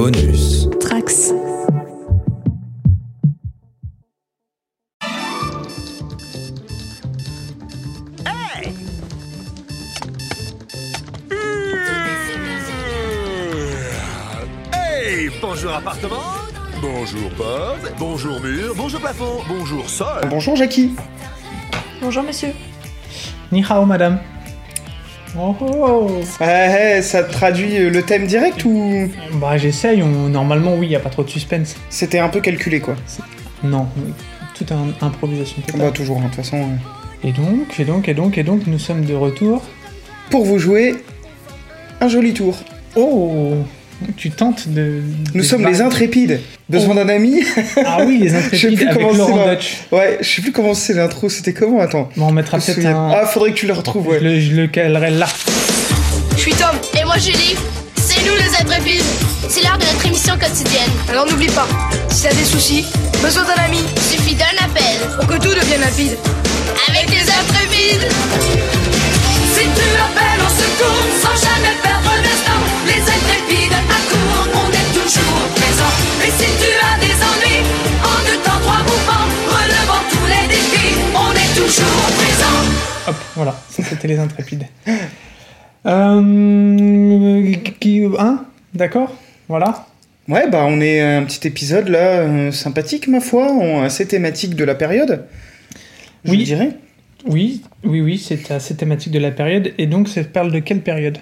Bonus. Trax. Hey Bonjour appartement Bonjour porte Bonjour mur Bonjour plafond Bonjour sol Bonjour Jackie. Bonjour monsieur. Ni hao, madame. Oh, oh. Eh, eh, ça traduit euh, le thème direct ou? Bah, j'essaye. On... Normalement, oui, y a pas trop de suspense. c'était un peu calculé quoi Non, tout un improvisation totale. Bah toujours, hein, de toute façon. Et donc, et donc, et donc, et donc, nous sommes de retour. Pour vous jouer, un joli tour. Oh, tu tentes de. Nous de- sommes les intrépides. Besoin Oh. d'un ami Ah oui, les Je sais intrépides plus avec comment Laurent Dutch. Ouais, je sais plus comment c'est l'intro, c'était comment Attends. Bon, on mettra peut-être un. Ah, faudrait que tu le retrouves, je, ouais. le, je le calerai là. Je suis Tom. Et moi Julie. C'est nous les intrépides. C'est l'heure de notre émission quotidienne. Alors n'oublie pas, si t'as des soucis, besoin d'un ami, suffit d'un appel pour que tout devienne limpide. Avec les intrépides. Si tu appelles au secours sans jamais perdre d'instant, les intrépides accourent, on est toujours présent. Et si tu as des ennuis, en deux temps, trois mouvements, relevant tous les défis, on est toujours présent. Hop, voilà, ça c'était les intrépides. Euh. Qui. Hein D'accord Voilà. Ouais, bah on est un petit épisode là, euh, sympathique ma foi, on- assez thématique de la période. Je Oui. dirais. Oui, oui, oui, c'est assez thématique de la période. Et donc, ça parle de quelle période?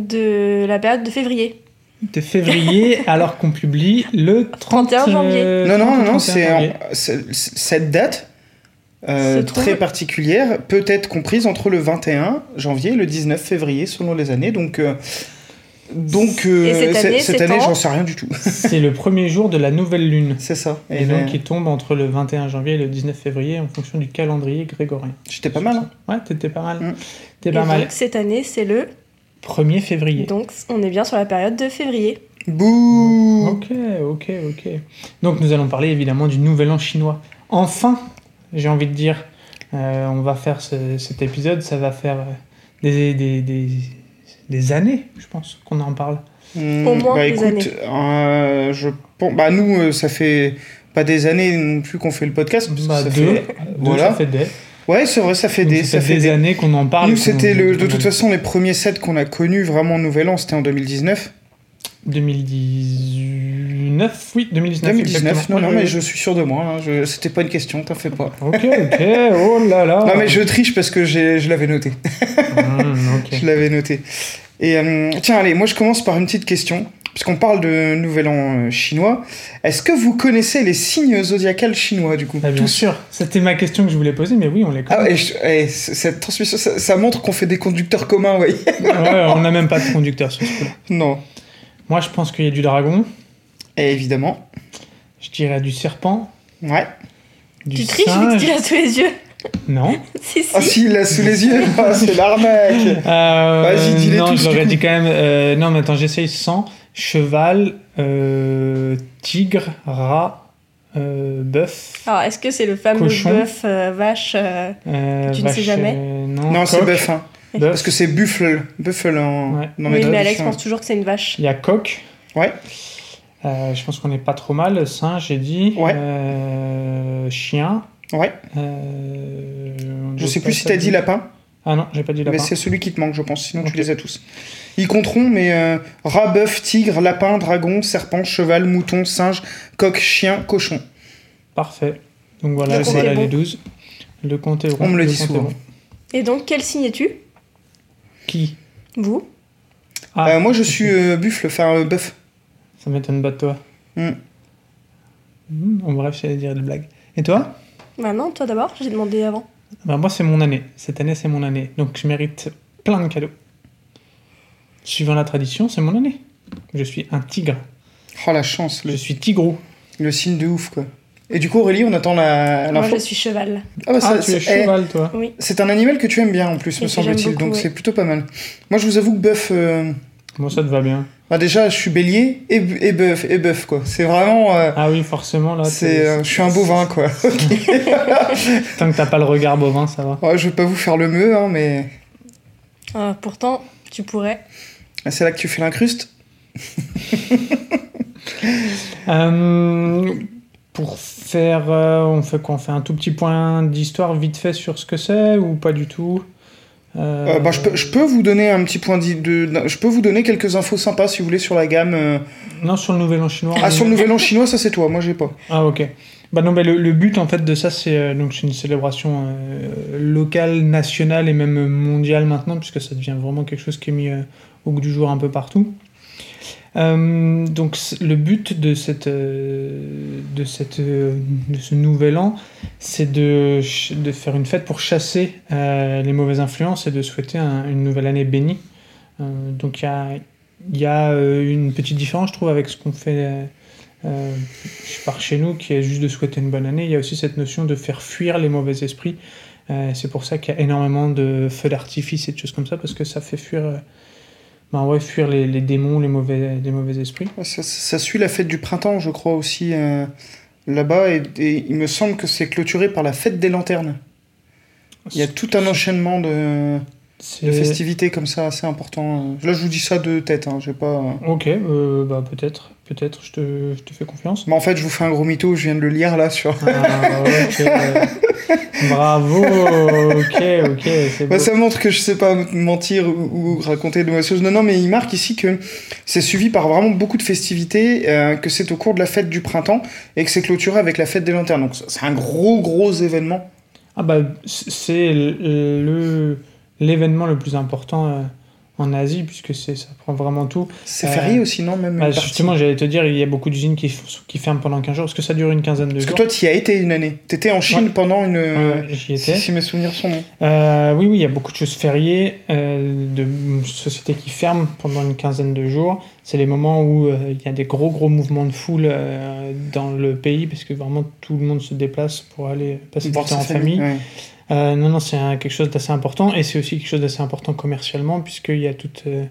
De la période de février. De février, alors qu'on publie le 30, 31 janvier. euh, non, non, 30 ou non, non, 31 c'est en- cette date euh, très particulière peut être comprise entre le 21 janvier et le 19 février selon les années. Donc, euh, donc euh, Et cette c'est- année, cette j'en sais rien du tout. C'est le premier jour de la nouvelle lune. c'est ça. Et, Et donc, ben, il tombe entre le 21 janvier et le 19 février en fonction du calendrier grégorien. j'étais pas mal. hein. Ouais, t'étais pas mal. Mm. T'es Et pas mal. donc cette année, c'est le. 1er février. Donc on est bien sur la période de février. Bouh Ok, ok, ok. Donc, nous allons parler évidemment du nouvel an chinois. Enfin, j'ai envie de dire, euh, on va faire ce- cet épisode, ça va faire des, des, des, des années, je pense, qu'on en parle. Hmm, Au moins bah, des écoute, euh, je pense, bah nous, euh, ça fait pas des années non plus qu'on fait le podcast. parce que Bah, ça deux, fait- deux, voilà. ça fait des. Ouais, c'est vrai, ça fait des, ça ça fait fait des des. années qu'on en parle. Nous, c'était le, de toute façon les premiers sets qu'on a connus vraiment Nouvel An, c'était en 2019. 2019, oui, 2019. 2019, exactement. non, non, mais je suis sûr de moi. hein, je- C'était pas une question, t'en fais pas. Ok, ok, oh là là. Non, mais je triche parce que je l'avais noté. Ok. Je l'avais noté. Et euh, tiens, allez, moi je commence par une petite question. Puisqu'on parle de Nouvel An euh, chinois, est-ce que vous connaissez les signes zodiacales chinois du coup? Bah, bien Tous sûr, c'était ma question que je voulais poser, mais oui, on les Ah connaît. je- eh, c- cette transmission, ça, ça montre qu'on fait des conducteurs communs, oui. Ouais, on n'a même pas de conducteur sur ce coup-là. non. Moi, je pense qu'il y a du dragon, Et évidemment. je dirais du serpent, Ouais. du tu triches vu que tu l'as sous les yeux. Non. si, si. Ah si, il l'a sous les yeux, Ah, c'est l'arnaque. Euh, Vas-y, dis-les Non, coup. dit quand même. euh, non, mais attends, j'essaye sans. Cheval, euh, tigre, rat, euh, bœuf. Alors est-ce que c'est le fameux Cochon. bœuf, euh, vache euh, euh, Tu ne sais jamais euh, non, Non, c'est bœuf, hein. bœuf. Parce que c'est buffle. Buffle en. Ouais. dans mes Oui, mais Alex pense toujours que c'est une vache. Il y a coq. Ouais. Euh, je pense qu'on est pas trop mal. Singe, j'ai dit. Ouais. Euh, chien. Ouais. Euh, Je sais plus si t'as dit lapin, Ah non, j'ai pas dit lapin. mais c'est celui qui te manque, je pense. Sinon, tu les as tous. Ils compteront, mais euh, rat, bœuf, tigre, lapin, dragon, serpent, cheval, mouton, singe, coq, chien, cochon. Parfait. Donc voilà, Le compte voilà est les bon. 12. Le compte est rond. On me le le dit souvent. Et donc quel signe es-tu? Qui? Vous Ah, Euh, moi, je suis euh, buffle, enfin euh, bœuf. Ça m'étonne pas de toi. Hmm. Hmm, en bref, j'allais dire des blagues. Et toi? Bah non, toi d'abord, j'ai demandé avant. Bah, Moi, c'est mon année. Cette année, c'est mon année. Donc, je mérite plein de cadeaux. Suivant la tradition, c'est mon année. Je suis un tigre. Oh la chance, Je le, suis tigrou. le signe de ouf, quoi. Et du coup, Aurélie, on attend la- Moi je suis cheval. Ah, bah, Ah, tu es c'est- eh, cheval, toi. Oui. C'est un animal que tu aimes bien en plus, Et me semble-t-il, donc c'est plutôt pas mal. Moi, je vous avoue que bœuf. euh, Bon, ça te va bien. Bah, déjà, je suis bélier et, et bœuf, et bœuf, quoi. C'est vraiment. euh, Ah oui, forcément, là. c'est, euh, je suis un bovin, quoi. Tant que t'as pas le regard bovin, ça va. Ouais, je vais pas vous faire le meu, hein, mais Ah, pourtant, tu pourrais. c'est là que tu fais l'incruste? Euh, pour faire. euh, on fait quoi? On fait un tout petit point d'histoire vite fait sur ce que c'est ou pas du tout? Euh, Euh, bah, je, peux, je peux vous donner un petit point de, Je peux vous donner quelques infos sympas si vous voulez sur la gamme. euh. Non, sur le Nouvel An chinois. Ah, sur le Nouvel An chinois, ça c'est toi, moi j'ai pas. Ah ok. Bah non, bah, le, le but en fait de ça, c'est euh, donc c'est une célébration euh, locale, nationale et même mondiale maintenant, puisque ça devient vraiment quelque chose qui est mis euh, au goût du jour un peu partout. Euh, donc le but de cette euh, de cette euh, de ce nouvel an, c'est de, de faire une fête pour chasser les mauvaises influences et de souhaiter un- une nouvelle année bénie. Donc il y a une petite différence, je trouve, avec ce qu'on fait. par chez nous, qui est juste de souhaiter une bonne année, il y a aussi cette notion de faire fuir les mauvais esprits. C'est pour ça qu'il y a énormément de feux d'artifice et de choses comme ça, parce que ça fait fuir, euh, ben ouais, fuir les, les démons, les mauvais, les mauvais esprits. Ça, ça suit la fête du printemps, je crois aussi, euh, là-bas, et, et il me semble que c'est clôturé par la fête des lanternes. Il y a tout un enchaînement de, festivités comme ça assez important. Là, je vous dis ça de tête, hein, j'ai pas. Ok, euh, bah peut-être, peut-être, je te, je te fais confiance. Mais en fait, je vous fais un gros mytho, je viens de le lire là sur. Ah, ok, euh, bravo, ok, ok. Bah, ça montre que je sais pas mentir ou, ou raconter de mauvaises choses. Non, non, mais il marque ici que c'est suivi par vraiment beaucoup de festivités, euh, que c'est au cours de la fête du printemps et que c'est clôturé avec la fête des lanternes. Donc c'est un gros, gros événement. Ah bah c'est le l'événement le plus important euh, en Asie puisque ça prend vraiment tout. C'est Euh, férié aussi, non même Bah, justement, j'allais te dire, il y a beaucoup d'usines qui, qui ferment pendant 15 jours parce que ça dure une quinzaine de Parce que jours. toi, tu y as été une année. T'étais en Chine Ouais. pendant une. Ouais, j'y étais. si mes souvenirs sont bons. Euh, oui, oui, il y a beaucoup de choses fériées, euh, de sociétés qui ferment pendant une quinzaine de jours. C'est les moments où euh, il y a des gros, gros mouvements de foule euh, dans le pays parce que vraiment tout le monde se déplace pour aller passer du temps en famille. ouais. Euh, non, non, c'est quelque chose d'assez important et c'est aussi quelque chose d'assez important commercialement puisqu'il y a toute, euh,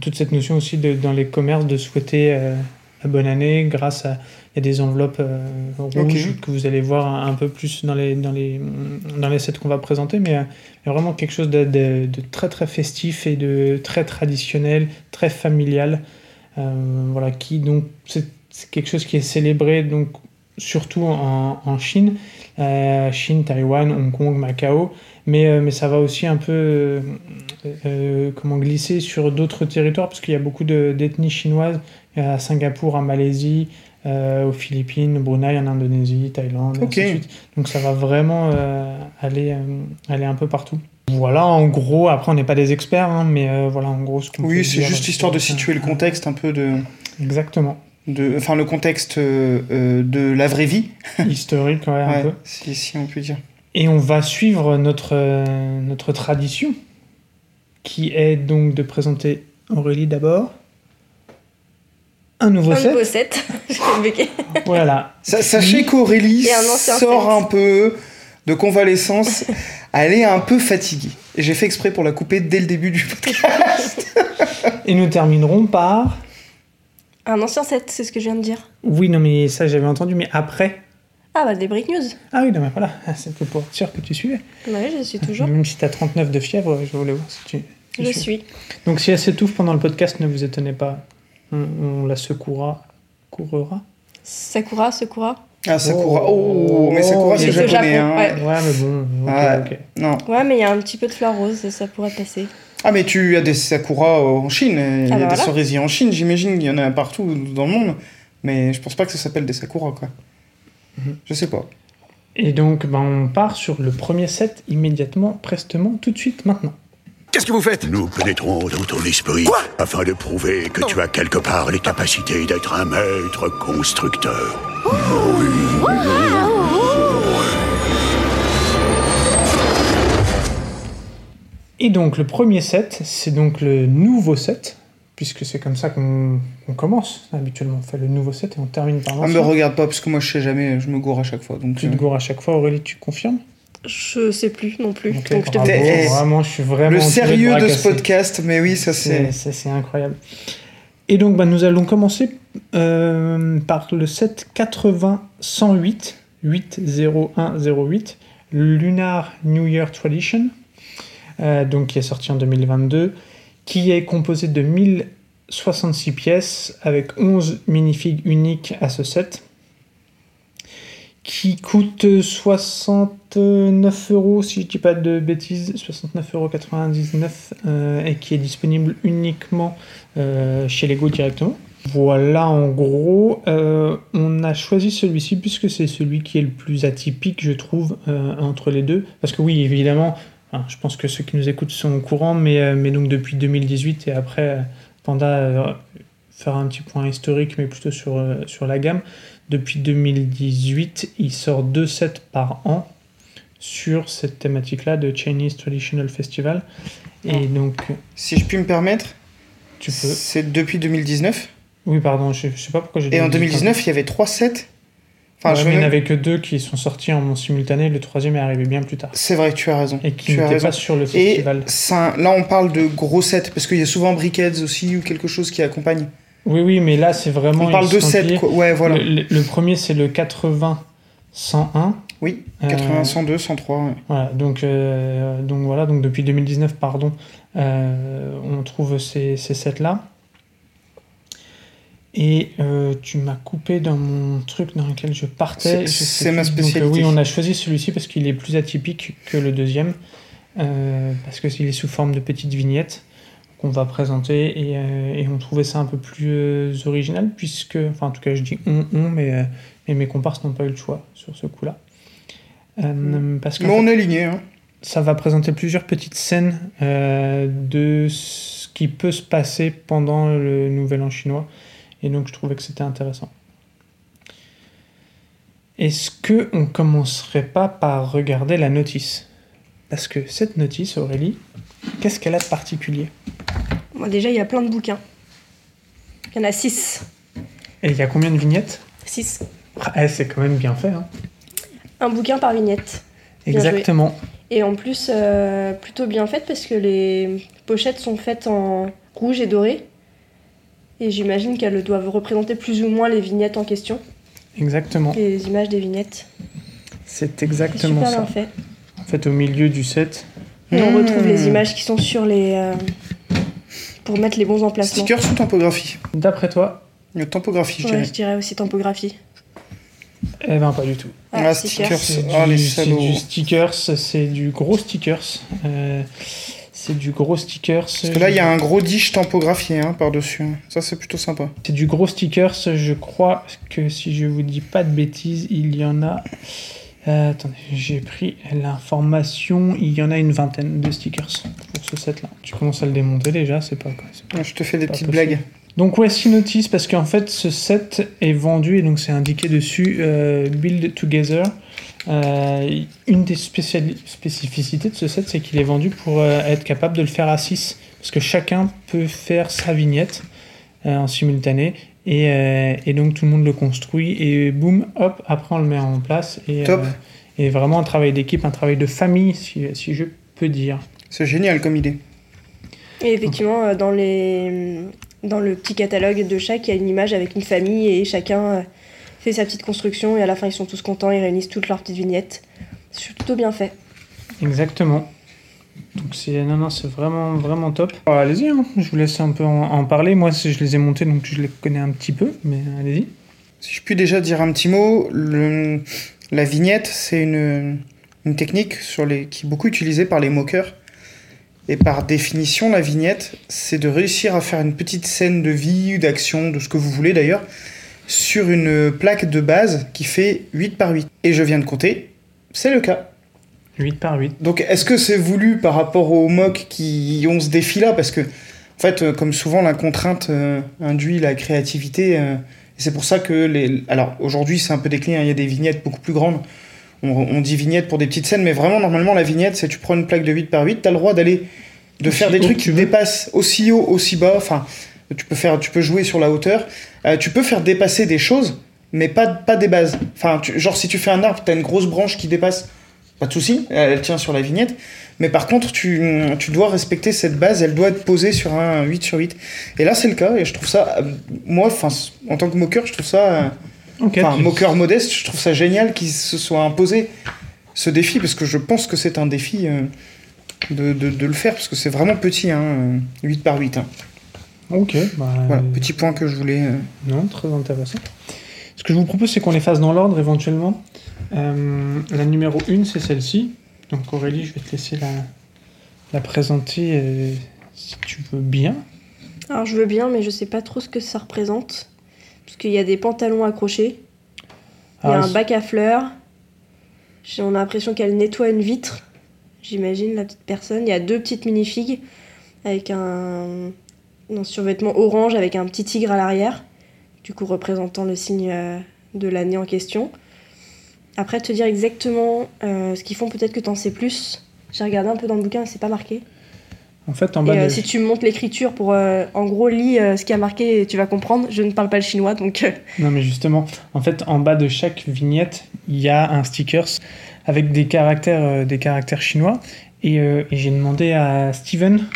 toute cette notion aussi de, dans les commerces de souhaiter euh, la bonne année grâce à il y a des enveloppes rouges que vous allez voir un, un peu plus dans les, dans les, dans les sets qu'on va présenter, mais il y a vraiment quelque chose de, de- de très très festif et de très traditionnel, très familial, voilà, qui donc c'est quelque chose qui est célébré donc surtout en, en Chine, euh, Chine, Taïwan, Hong Kong, Macao, mais, euh, mais ça va aussi un peu euh, comment glisser sur d'autres territoires parce qu'il y a beaucoup de- d'ethnies chinoises à Singapour, en Malaisie, aux Philippines, au Brunei, en Indonésie, Thaïlande, et Ok. ainsi de suite. Donc ça va vraiment aller, aller un peu partout. Voilà, en gros, après on n'est pas des experts, hein, mais voilà en gros ce qu'on Oui, c'est juste histoire de situer le contexte un peu de. Exactement. De enfin, le contexte euh, euh, de la vraie vie. Historique, ouais, un Ouais, peu. si, si on peut dire. Et on va suivre notre, euh, notre tradition, qui est donc de présenter Aurélie d'abord. Un nouveau Un set. nouveau set. Voilà. Sa- Sachez qu'Aurélie sort set. un peu de convalescence. Elle est un peu fatiguée. Et j'ai fait exprès pour la couper dès le début du podcast. Et nous terminerons par. Un ancien set, c'est ce que je viens de dire. Oui, non, mais ça j'avais entendu, mais après. Ah bah des break news. Ah oui, non, mais voilà, c'était pour être sûr que tu suivais. Ouais, je suis toujours. Même si t'as 39 de fièvre, je voulais voir si tu. Je suis. suis. Donc si elle s'étouffe pendant le podcast, ne vous étonnez pas. On, on la secouera. Courera. Sakura, Sakura. Ah, Sakura. Oh. Oh, mais Sakura, c'est japonais. Japon, hein. ouais. Ouais, mais bon, ok, Ouais. ok. Non. Ouais, mais il y a un petit peu de fleurs roses et ça pourrait passer. Ah, mais tu as des Sakura en Chine. Il y a Ah, bah des cerisiers en Chine, j'imagine. Il y en a partout dans le monde. Mais je pense pas que ça s'appelle des Sakura, quoi. Mhm. Je sais pas. Et donc, ben, on part sur le premier set immédiatement, prestement, tout de suite, maintenant. Qu'est-ce que vous faites? Nous pénétrons dans ton esprit Quoi? afin de prouver que tu as quelque part les capacités d'être un maître constructeur. Et donc, le premier set, c'est donc le nouveau set, puisque c'est comme ça qu'on commence. Habituellement, on fait le nouveau set et on termine par Ah, me l'ancien. regarde pas, parce que moi, je sais jamais. Je me gourre à chaque fois. Donc, Tu euh, te gourres à chaque fois, Aurélie, tu confirmes? Je sais plus non plus. Donc je te Vraiment, je suis vraiment. le sérieux de ce podcast, mais oui, ça c'est. C'est incroyable. Et donc, bah, nous allons commencer euh, par le set 80-108, 80108, Lunar New Year Tradition, euh, donc qui est sorti en 2022, qui est composé de 1000 66 pièces avec 11 minifigs uniques à ce set qui coûte 69 euros si je dis pas de bêtises, 69,99 euros euh, et qui est disponible uniquement euh, chez Lego directement. Voilà, en gros, on a choisi celui-ci puisque c'est celui qui est le plus atypique, je trouve, entre les deux. Parce que oui, évidemment, enfin, je pense que ceux qui nous écoutent sont au courant, mais, euh, mais donc depuis 2018 et après, euh, Panda euh, faire un petit point historique, mais plutôt sur, sur la gamme. Depuis 2018, il sort deux sets par an sur cette thématique-là de Chinese Traditional Festival. Et donc, Si je puis me permettre, tu peux. c'est depuis 2019. Oui, pardon, je, je sais pas pourquoi j'ai Et en dit- 2019, il y avait trois sets. Enfin, Ouais, je mais il n'y en avait que deux qui sont sortis en simultané, le troisième est arrivé bien plus tard. C'est vrai, tu as raison. Et qui n'était pas sur le Et festival. ça- là, on parle de gros sets, parce qu'il y a souvent Brickheads aussi ou quelque chose qui accompagne. Oui, oui, mais là, c'est vraiment. On parle de sets, quoi. Ouais, voilà. Le, le- le premier, c'est le 80-101. Oui, Euh, 80, 102, 103. ouais. Voilà, donc, euh, donc voilà, donc depuis 2019, pardon, euh, on trouve ces, ces sets-là. Et euh, tu m'as coupé dans mon truc dans lequel je partais. C'est- ma. Donc, euh, spécialité. oui, on a choisi celui-ci parce qu'il est plus atypique que le deuxième, euh, parce qu'il est sous forme de petites vignettes qu'on va présenter et, et on trouvait ça un peu plus original puisque, enfin en tout cas je dis on, on, mais, mais mes comparses n'ont pas eu le choix sur ce coup-là. Parce Mais on est aligné. Hein. ça va présenter plusieurs petites scènes de ce qui peut se passer pendant le Nouvel An chinois. Et donc, je trouvais que c'était intéressant. Est-ce que on commencerait pas par regarder la notice? Parce que cette notice, Aurélie, qu'est-ce qu'elle a de particulier? Déjà, il y a plein de bouquins. Il y en a 6. Et il y a combien de vignettes? 6. Ah, eh, C'est quand même bien fait. Hein Un bouquin par vignette. Exactement. Et en plus, euh, plutôt bien faite parce que les pochettes sont faites en rouge et doré. Et j'imagine qu'elles doivent représenter plus ou moins les vignettes en question, Exactement. les images des vignettes. C'est exactement super ça. bien fait. En fait, au milieu du set, Et on retrouve les images qui sont sur les. euh, pour mettre les bons emplacements. Stickers ou tampographie d'après toi, Euh, Tampographie, je Ouais, dirais. je dirais aussi tampographie. eh ben pas du tout. Ah, Ah, stickers. stickers. C'est Ah, les du, du stickers, c'est du gros stickers. euh, c'est du gros stickers. Parce que là, il y a un gros dish tampographié hein, par-dessus. Ça, c'est plutôt sympa. C'est du gros stickers. Je crois que si je vous dis pas de bêtises, il y en a. euh, attendez, j'ai pris l'information. Il y en a une vingtaine de stickers pour ce set-là. Tu commences à le démonter déjà, c'est pas Je te fais des petites possible. blagues. Donc ouais, si notice parce qu'en fait ce set est vendu et donc c'est indiqué dessus euh, Build Together. Euh, une des spécificités de ce set, c'est qu'il est vendu pour euh, être capable de le faire à 6 parce que chacun peut faire sa vignette euh, en simultané et, euh, et donc tout le monde le construit et boum, hop, après on le met en place et, Top. euh, et vraiment un travail d'équipe, un travail de famille si, si je peux dire. C'est génial comme idée. Et effectivement, dans, les, dans le petit catalogue de chaque, il y a une image avec une famille et chacun euh, fait sa petite construction et à la fin ils sont tous contents, ils réunissent toutes leurs petites vignettes. C'est plutôt bien fait. Exactement. Donc c'est non non c'est vraiment vraiment top. Alors, allez-y, hein. je vous laisse un peu en, en parler. Moi je les ai montés donc je les connais un petit peu, mais allez-y. Si je puis déjà dire un petit mot, le- la vignette, c'est une, une technique sur les, qui est beaucoup utilisée par les moqueurs. Et par définition, la vignette, c'est de réussir à faire une petite scène de vie, d'action, de ce que vous voulez d'ailleurs, sur une plaque de base qui fait 8 par 8. Et je viens de compter, c'est le cas. 8 par 8. Donc, est-ce que c'est voulu par rapport aux mocs qui ont ce défi-là? Parce que, en fait, euh, comme souvent, la contrainte euh, induit la créativité. euh, et c'est pour ça que les. Alors, aujourd'hui, c'est un peu décliné, hein, il y a des vignettes beaucoup plus grandes. On, on dit vignette pour des petites scènes, mais vraiment, normalement, la vignette, c'est tu prends une plaque de 8 par 8, tu as le droit d'aller. de Aussi faire des trucs qui dépassent aussi haut, aussi bas. Enfin, tu peux, faire, tu peux jouer sur la hauteur. Euh, tu peux faire dépasser des choses, mais pas, pas des bases. Enfin, tu- genre, si tu fais un arbre, tu as une grosse branche qui dépasse pas de souci, elle elle tient sur la vignette. Mais par contre, tu, tu dois respecter cette base, elle doit être posée sur un 8 sur 8. Et là, c'est le cas, et je trouve ça, euh, moi, enfin, en tant que moqueur, je trouve ça, euh, enfin, moqueur modeste, je trouve ça génial qu'il se soit imposé ce défi, parce que je pense que c'est un défi euh, de, de, de le faire, parce que c'est vraiment petit, hein, euh, 8 par 8. hein. Ok, bah, Voilà, petit point que je voulais. euh, Non, très intéressant. Ce que je vous propose, c'est qu'on les fasse dans l'ordre éventuellement. Euh, la numéro 1, c'est celle-ci. Donc Aurélie, je vais te laisser la, la présenter euh, si tu veux bien. Alors je veux bien, mais je sais pas trop ce que ça représente. Parce qu'il y a des pantalons accrochés, il y a Ah, un bac à fleurs. J'ai- On a l'impression qu'elle nettoie une vitre. J'imagine la petite personne. Il y a deux petites minifigs avec un, un survêtement orange avec un petit tigre à l'arrière. Du coup représentant le signe euh, de l'année en question. Après te dire exactement euh, ce qu'ils font, peut-être que t'en sais plus. J'ai regardé un peu dans le bouquin, c'est pas marqué. En fait, en Et bas euh, de... si tu me montres l'écriture pour, euh, en gros, lis euh, ce qui a marqué et tu vas comprendre. Je ne parle pas le chinois, donc euh, Non, mais justement, en fait, en bas de chaque vignette, il y a un stickers avec des caractères, euh, des caractères chinois. Et, euh, et j'ai demandé à Steven,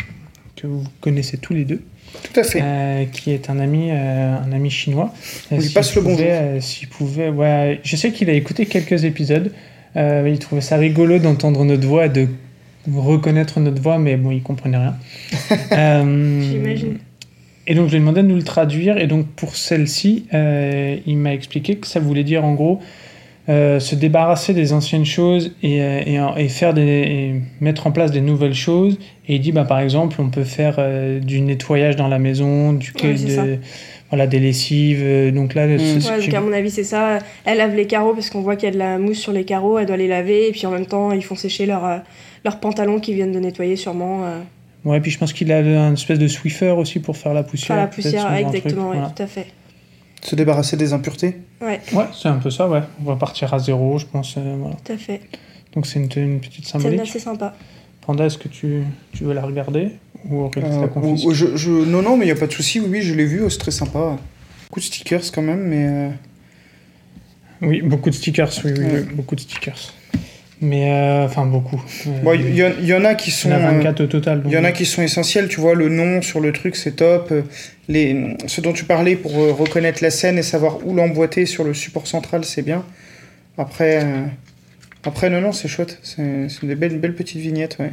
que vous connaissez tous les deux, Tout à fait. euh, qui est un ami, euh, un ami chinois. On lui passe le pouvait, bonjour. euh, S'il pouvait, ouais, je sais qu'il a écouté quelques épisodes. Euh, il trouvait ça rigolo d'entendre notre voix et de reconnaître notre voix, mais bon, il comprenait rien. Euh, j'imagine. et donc je lui ai demandé de nous le traduire. Et donc pour celle-ci, euh, il m'a expliqué que ça voulait dire en gros euh, se débarrasser des anciennes choses et, euh, et, faire des, et mettre en place des nouvelles choses. Et il dit bah, par exemple, on peut faire euh, du nettoyage dans la maison, du Ouais, de- voilà, des lessives. Donc là, Mm. c'est Ouais, donc à mon avis, c'est ça. Elle lave les carreaux parce qu'on voit qu'il y a de la mousse sur les carreaux. Elle doit les laver. Et puis en même temps, ils font sécher leurs euh, leurs pantalons qu'ils viennent de nettoyer, sûrement. euh, Ouais, puis je pense qu'il a un espèce de Swiffer aussi pour faire la poussière. faire la poussière. Ouais, exactement, ouais, voilà. tout à fait. Se débarrasser des impuretés. Ouais, Ouais, c'est un peu ça, ouais. On va partir à zéro, je pense. euh, voilà. tout à fait. Donc c'est une, une petite C'est symbolique. assez sympa. Panda, est-ce que tu, tu veux la regarder Ou Aurélie Euh, la confisque ou- je, je- non, non, mais il n'y a pas de souci. Oui, oui, je l'ai vu. oh, c'est très sympa. Beaucoup de stickers quand même, mais. euh, Oui, beaucoup de stickers, oui, oui, Ouais. oui, beaucoup de stickers. Mais, euh, enfin, beaucoup. Euh, Bon, il y, en- il y en a qui sont. euh, 24 au total. donc- Il y en a qui sont essentiels, tu vois, le nom sur le truc, c'est top. Les, ce dont tu parlais pour reconnaître la scène et savoir où l'emboîter sur le support central, c'est bien. Après, euh, après non, non, c'est chouette. C'est des belles, belles petites vignettes, ouais.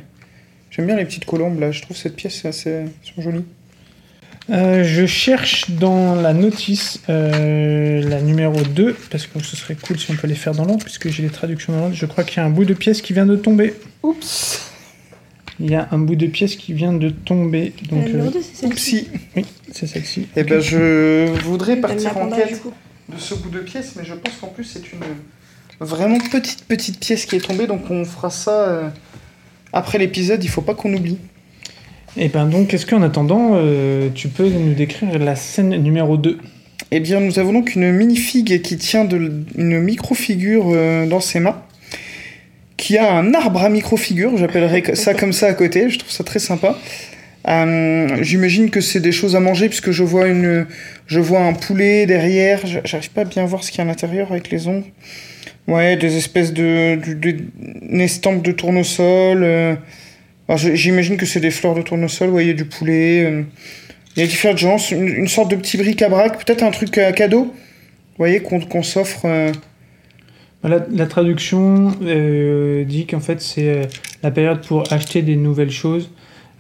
J'aime bien les petites colombes, là. Je trouve cette pièce assez... jolies. Euh, je cherche dans la notice euh, la numéro 2, parce que ce serait cool si on peut les faire dans l'ordre, puisque j'ai les traductions dans l'ordre. Je crois qu'il y a un bout de pièce qui vient de tomber. Oups Il y a un bout de pièce qui vient de tomber. Donc, la numéro euh, 2, c'est celle-ci. Oui, c'est celle-ci. Eh ben, je voudrais Donne la partir en quête de ce bout de pièce, mais je pense qu'en plus, c'est une vraiment petite, petite pièce qui est tombée, donc on fera ça euh, après l'épisode. Il faut pas qu'on oublie. Et ben donc, est-ce qu'en attendant, euh, tu peux nous décrire la scène numéro 2 Eh bien, nous avons donc une mini-figue qui tient une micro-figure euh, dans ses mains, qui a un arbre à micro-figure, j'appellerais ça comme ça à côté, je trouve ça très sympa. Euh, J'imagine que c'est des choses à manger, puisque je vois, une, je un poulet derrière, j'arrive pas à bien voir ce qu'il y a à l'intérieur avec les ongles. Ouais, des espèces de... de, de une estampe de tournesol. Euh, alors, J'imagine que c'est des fleurs de tournesol, ouais, il y a du poulet... euh, il y a différentes gens, une, une sorte de petit bric-à-brac, peut-être un truc à cadeau, vous voyez, qu'on s'offre. euh, La, la traduction euh, dit qu'en fait c'est euh, la période pour acheter des nouvelles choses,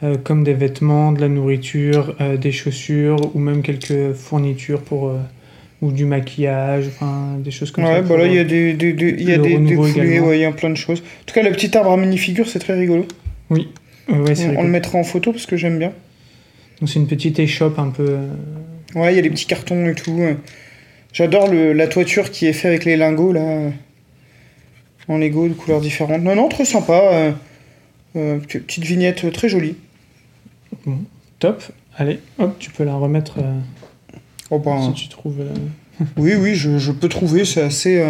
euh, comme des vêtements, de la nourriture, euh, des chaussures ou même quelques fournitures pour euh, ou du maquillage, enfin des choses comme ça. ouais, bah là, il y a euh, des, des, des- il y a des, des également. ouais, y a plein de choses. En tout cas, le petit arbre à mini-figure, c'est très rigolo. Oui, ouais, on, le mettra en photo parce que j'aime bien. Donc c'est une petite échoppe un peu. euh, Ouais, il y a des petits cartons et tout. J'adore la toiture qui est faite avec les lingots, là. En Lego, de couleurs différentes. Non, non, très sympa. euh, euh, petite vignette très jolie. top. Allez, hop, tu peux la remettre euh, Oh, bah, si tu trouves. euh, Oui, oui, je, je peux trouver, c'est assez,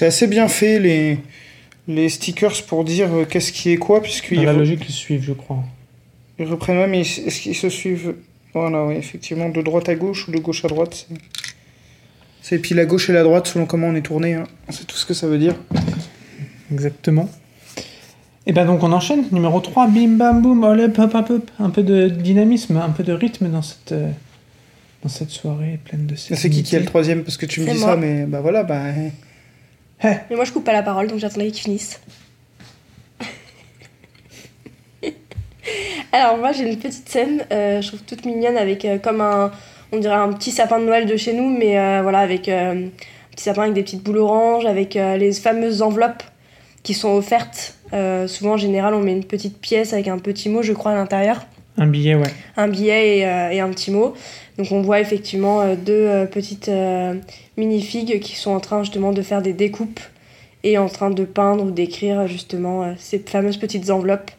assez bien fait, les, les stickers pour dire euh, qu'est-ce qui est quoi, puisqu'ils dans la logique ils suivent, je crois. ils reprennent, ouais, mais est-ce qu'ils se suivent Voilà, oui, effectivement, de droite à gauche ou de gauche à droite. c'est- C'est puis la gauche et la droite selon comment on est tourné, hein. c'est tout ce que ça veut dire. Exactement. Et ben donc on enchaîne, numéro 3, bim bam boum, allez, hop hop hop, un peu de dynamisme, un peu de rythme dans cette, euh, dans cette soirée pleine de C'est qui qui est le troisième? Parce que tu me dis moi. ça, mais bah voilà, bah. Mais moi, je coupe pas la parole, donc j'attendais qu'ils finissent. Alors moi j'ai une petite scène, euh, je trouve toute mignonne avec euh, comme un, on dirait un petit sapin de Noël de chez nous, mais euh, voilà avec un petit sapin avec des petites boules oranges, avec les fameuses enveloppes qui sont offertes. Souvent en général on met une petite pièce avec un petit mot je crois à l'intérieur, Un billet, ouais. un billet et, et un petit mot. Donc on voit effectivement euh, deux euh, petites euh, minifigues qui sont en train justement de faire des découpes et en train de peindre ou d'écrire justement ces fameuses petites enveloppes.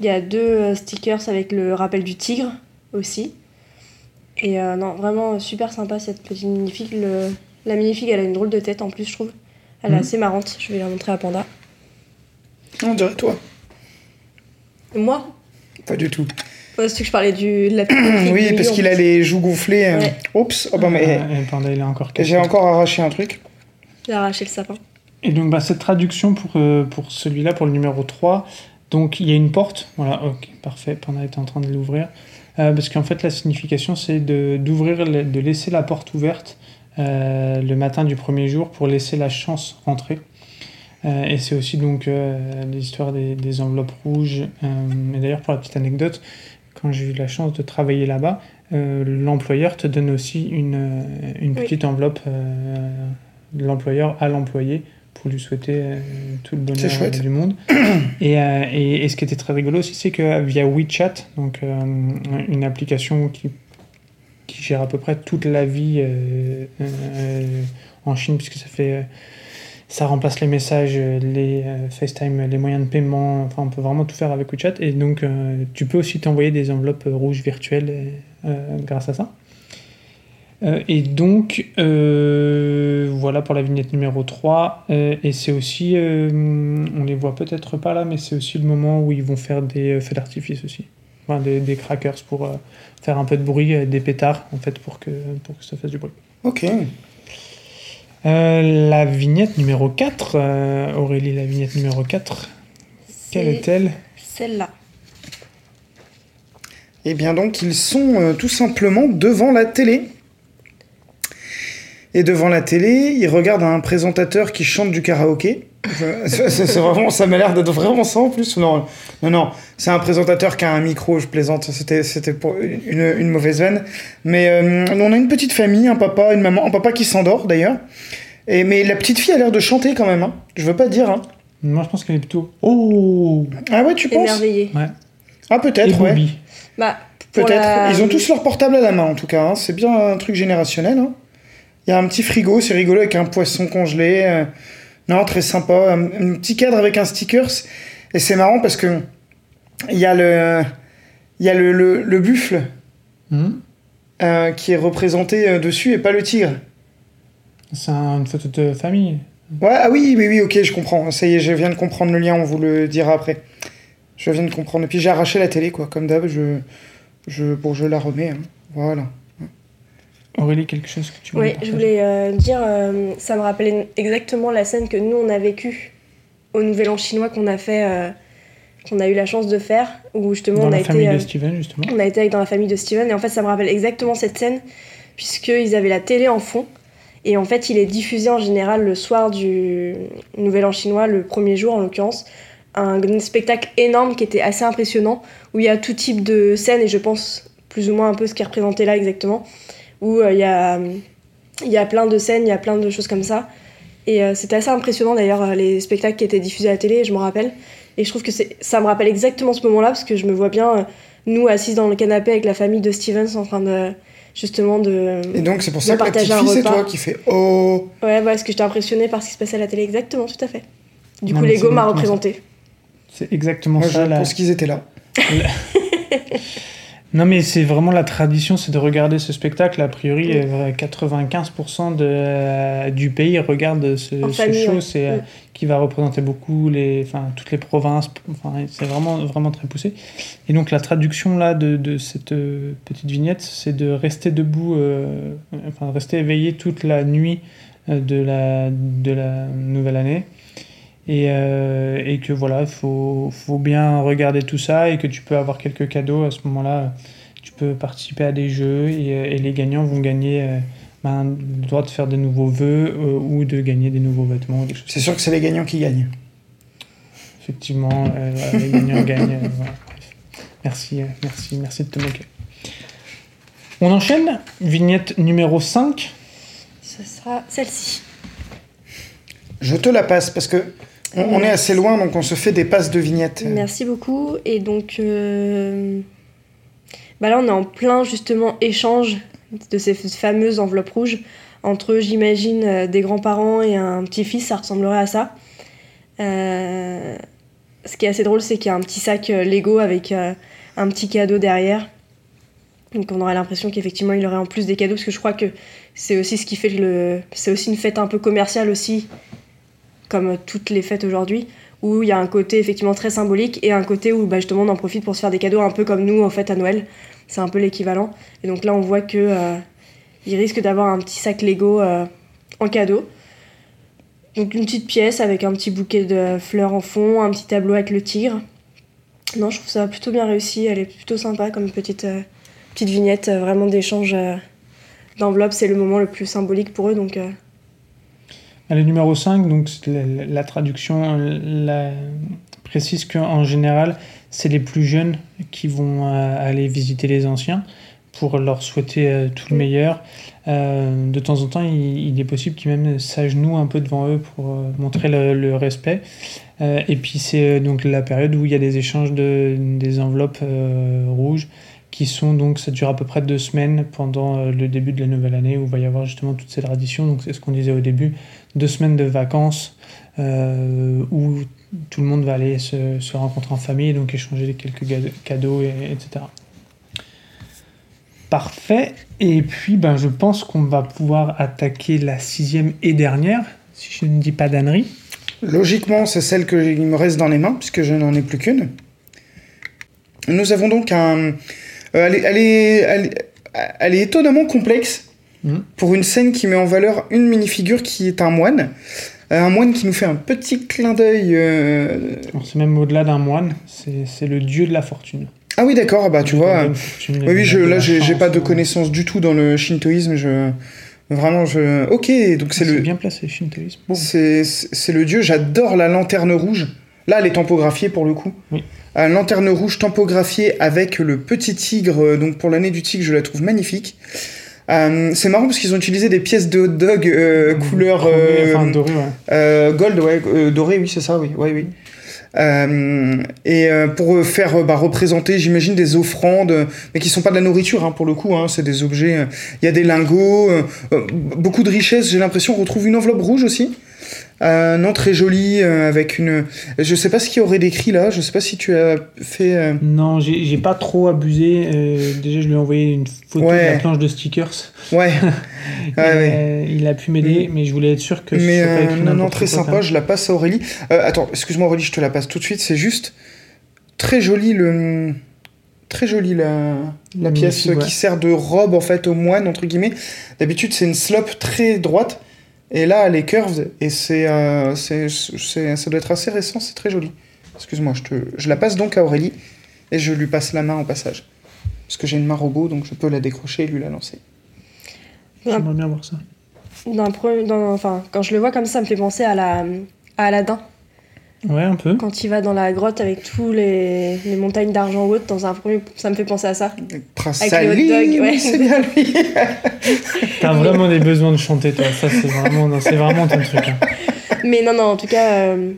Il y a deux stickers avec le rappel du tigre aussi. Et euh, non, vraiment super sympa cette petite minifigue. Le- La minifigue, elle a une drôle de tête en plus, je trouve. Elle est Mhm. assez marrante. Je vais la montrer à Panda. On dirait toi. Moi? Pas du tout. Ouais, C'est que je parlais du, de la Oui, parce qu'il a les joues gonflées. euh. Ouais. Oups, oh bah, mais Euh, Panda, il a encore j'ai encore arraché un truc. J'ai arraché le sapin. Et donc, bah, cette traduction pour, euh, pour celui-là, pour le numéro 3, donc il y a une porte. Voilà, ok, parfait. Panda était en train de l'ouvrir. Euh, parce qu'en fait, la signification, c'est de, d'ouvrir, de laisser la porte ouverte euh, le matin du premier jour pour laisser la chance rentrer. Euh, et c'est aussi donc euh, l'histoire des, des enveloppes rouges. Euh, et d'ailleurs, pour la petite anecdote, quand j'ai eu la chance de travailler là-bas, euh, l'employeur te donne aussi une, euh, une Oui. petite enveloppe euh, de l'employeur à l'employé pour lui souhaiter euh, tout le bonheur du monde. et, et, et ce qui était très rigolo aussi, c'est que via WeChat, donc une application qui, qui gère à peu près toute la vie en Chine, puisque ça fait ça remplace les messages, euh, les euh, FaceTime, les moyens de paiement. Enfin, on peut vraiment tout faire avec WeChat. Et donc, euh, tu peux aussi t'envoyer des enveloppes euh, rouges virtuelles euh, grâce à ça. Euh, et donc, euh, voilà pour la vignette numéro 3. Euh, et c'est aussi, euh, on les voit peut-être pas là, mais c'est aussi le moment où ils vont faire des euh, feux d'artifice aussi. Enfin, des, crackers pour euh, faire un peu de bruit, euh, des pétards en fait, pour que, pour que ça fasse du bruit. Ok. Euh, la vignette numéro 4, euh, Aurélie, la vignette numéro 4, quelle est-elle? Celle-là. Et bien donc, ils sont euh, tout simplement devant la télé. Et devant la télé, ils regardent un présentateur qui chante du karaoké. C'est vraiment, ça m'a l'air d'être vraiment ça en plus. Non, non, non, c'est un présentateur qui a un micro, je plaisante, c'était, c'était pour une, une mauvaise veine. Mais euh, on a une petite famille, un papa, une maman, un papa qui s'endort d'ailleurs. Et, mais la petite fille a l'air de chanter quand même, hein. je veux pas dire. Hein. Moi, je pense qu'elle est plutôt. Oh Ah ouais, tu penses? Émerveillée. Ouais. Ah peut-être, Et ouais. Bah, Peut-être. la- Ils ont tous leur portable à la main en tout cas. hein. C'est bien un truc générationnel. hein. Il y a un petit frigo, c'est rigolo avec un poisson congelé. euh, Non, très sympa. Un, un petit cadre avec un stickers. Et c'est marrant parce que il y a le, il y a le, le, le buffle Hmm. euh, qui est représenté euh, dessus et pas le tigre. C'est un- une photo de famille. Ouais, ah oui, oui, oui, ok, je comprends. Ça y est, je viens de comprendre le lien, on vous le dira après. Je viens de comprendre. Et puis j'ai arraché la télé, quoi. Comme d'hab, je, je, bon, je la remets. hein. Voilà. Aurélie, quelque chose que tu voulais Oui, je voulais euh, dire, euh, ça me rappelait exactement la scène que nous on a vécue au Nouvel An chinois qu'on a fait, euh, qu'on a eu la chance de faire, où justement Dans on a la famille été, de euh, Steven, justement. on a été avec dans la famille de Steven et en fait ça me rappelle exactement cette scène puisqu'ils avaient la télé en fond et en fait il est diffusé en général le soir du Nouvel An chinois, le premier jour en l'occurrence, un spectacle énorme qui était assez impressionnant où il y a tout type de scènes et je pense plus ou moins un peu ce qui est représenté là exactement où euh, il y a il y a plein de scènes, il y a plein de choses comme ça. Et euh, c'était assez impressionnant d'ailleurs, euh, les spectacles qui étaient diffusés à la télé, je me rappelle. Et je trouve que c'est- ça me rappelle exactement ce moment-là, parce que je me vois bien, euh, nous, assises dans le canapé avec la famille de Stevens, en train de. justement de. Et donc, c'est pour ça que la petite fille, c'est repas. toi qui fais Oh Ouais, voilà, parce que j'étais impressionnée par ce qui se passait à la télé, exactement, tout à fait. Du Non, coup, Lego m'a représenté. C'est exactement Moi, ça. je la- pense qu'ils étaient là. Non, mais c'est vraiment la tradition, c'est de regarder ce spectacle. A priori, euh, 95% de, euh, du pays regarde ce, show, ouais. c'est, euh, qui va représenter beaucoup les, enfin, toutes les provinces. Enfin, c'est vraiment, vraiment très poussé. Et donc, la traduction là de, de cette euh, petite vignette, c'est de rester debout, euh, enfin, rester éveillé toute la nuit euh, de, la, de la nouvelle année. Et, euh, et que voilà, il faut, faut bien regarder tout ça et que tu peux avoir quelques cadeaux à ce moment-là. Tu peux participer à des jeux et, euh, et les gagnants vont gagner euh, ben, le droit de faire de nouveaux vœux euh, ou de gagner des nouveaux vêtements. Des choses C'est sûr que c'est les gagnants qui gagnent. Effectivement, euh, les gagnants gagnent. euh, voilà. Merci, merci, merci de te moquer. On enchaîne, vignette numéro 5. Ce sera celle-ci. Je te la passe parce que on, est assez loin, donc on se fait des passes de vignettes. Merci beaucoup. Et donc, euh, bah là, on est en plein justement échange de ces fameuses enveloppes rouges entre, j'imagine, euh, des grands-parents et un petit-fils. Ça ressemblerait à ça. Euh, ce qui est assez drôle, c'est qu'il y a un petit sac Lego avec un petit cadeau derrière. Donc on aurait l'impression qu'effectivement il aurait en plus des cadeaux parce que je crois que c'est aussi ce qui fait le c'est aussi une fête un peu commerciale aussi comme toutes les fêtes aujourd'hui où il y a un côté effectivement très symbolique et un côté où bah, justement on en profite pour se faire des cadeaux un peu comme nous en fait à Noël. C'est un peu l'équivalent. Et donc là on voit que euh, il risque d'avoir un petit sac Lego euh, en cadeau. Donc une petite pièce avec un petit bouquet de fleurs en fond un petit tableau avec le tigre. Non je trouve ça plutôt bien réussi. Elle est plutôt sympa comme petite euh, petite vignette euh, vraiment d'échange d'enveloppe. C'est le moment le plus symbolique pour eux donc Le numéro 5, donc la, traduction euh, précise qu'en général, c'est les plus jeunes qui vont euh, aller visiter les anciens pour leur souhaiter euh, tout le meilleur. De temps en temps, il, est possible qu'ils même s'agenouillent un peu devant eux pour montrer le, respect. Et puis c'est donc la période où il y a des échanges de, des enveloppes rouges qui sont donc, ça dure à peu près deux semaines pendant le début de la nouvelle année où il va y avoir justement toutes ces traditions. Donc c'est ce qu'on disait au début, deux semaines de vacances euh, où tout le monde va aller se, se rencontrer en famille, donc échanger quelques cadeaux, et, etc. Parfait. Et puis, ben, je pense qu'on va pouvoir attaquer la sixième et dernière, si je ne dis pas d'ânerie. Logiquement, c'est celle que il me reste dans les mains, puisque je n'en ai plus qu'une. Nous avons donc un. euh, elle, est, elle, est- elle est étonnamment complexe Pour une scène qui met en valeur une minifigure qui est un moine. Euh, Un moine qui nous fait un petit clin d'œil. euh, C'est même au-delà d'un moine, c'est le dieu de la fortune. Ah oui, d'accord, bah tu Le vois. fortune, Oui, le oui, je, là, j'ai pas de euh, connaissances du tout dans le shintoïsme. Je, vraiment, je. Ok, donc c'est C'est le. bien placé, shintoïsme. Bon. C'est le dieu, j'adore la lanterne rouge. Là, elle est tampographiée pour le coup. Oui. Euh, lanterne rouge tampographiée avec le petit tigre. Donc pour l'année du tigre, je la trouve magnifique. Euh, c'est marrant parce qu'ils ont utilisé des pièces de hot dog euh, couleur Chromé, euh, enfin, doré, ouais. gold, ouais, doré, oui, c'est ça, oui, ouais, oui. Euh, et euh, pour faire bah, représenter, j'imagine, des offrandes, mais qui sont pas de la nourriture hein, pour le coup, hein, c'est des objets. euh, Il y a des lingots, beaucoup de richesses. J'ai l'impression on retrouve une enveloppe rouge aussi. Euh, non, très jolie, euh, avec une. Je sais pas ce qu'il aurait décrit là. Je sais pas si tu as fait. euh, Non, j'ai pas trop abusé. euh, déjà, je lui ai envoyé une photo Ouais. de la planche de stickers. Ouais. Et, Ouais, ouais. il a pu m'aider, mais je voulais être sûr que Mais pas écrit non, très quoi, sympa, je la passe à Aurélie. Attends, excuse-moi Aurélie, je te la passe tout de suite. C'est juste très joli le. Très joli la, la pièce ouais. qui sert de robe en fait au moine, entre guillemets. D'habitude, c'est une slope très droite. Et là, elle est curved. Et c'est, euh, c'est, c'est- ça doit être assez récent, c'est très joli. Excuse-moi, je, te, je la passe donc à Aurélie. Et je lui passe la main au passage. Parce que j'ai une main robot, donc je peux la décrocher et lui la lancer. J'aimerais bien voir ça. dans- enfin, quand je le vois comme ça, ça me fait penser à, la, à Aladdin. Ouais, un peu. Quand il va dans la grotte avec tous les, les montagnes d'argent hautes, dans un premier, ça me fait penser à ça. Prince Avec le hot Salim, dog, ouais. c'est bien lui. T'as vraiment des besoins de chanter, toi. Ça, c'est vraiment, c'est vraiment ton truc. hein. Mais non, non, en tout cas, euh,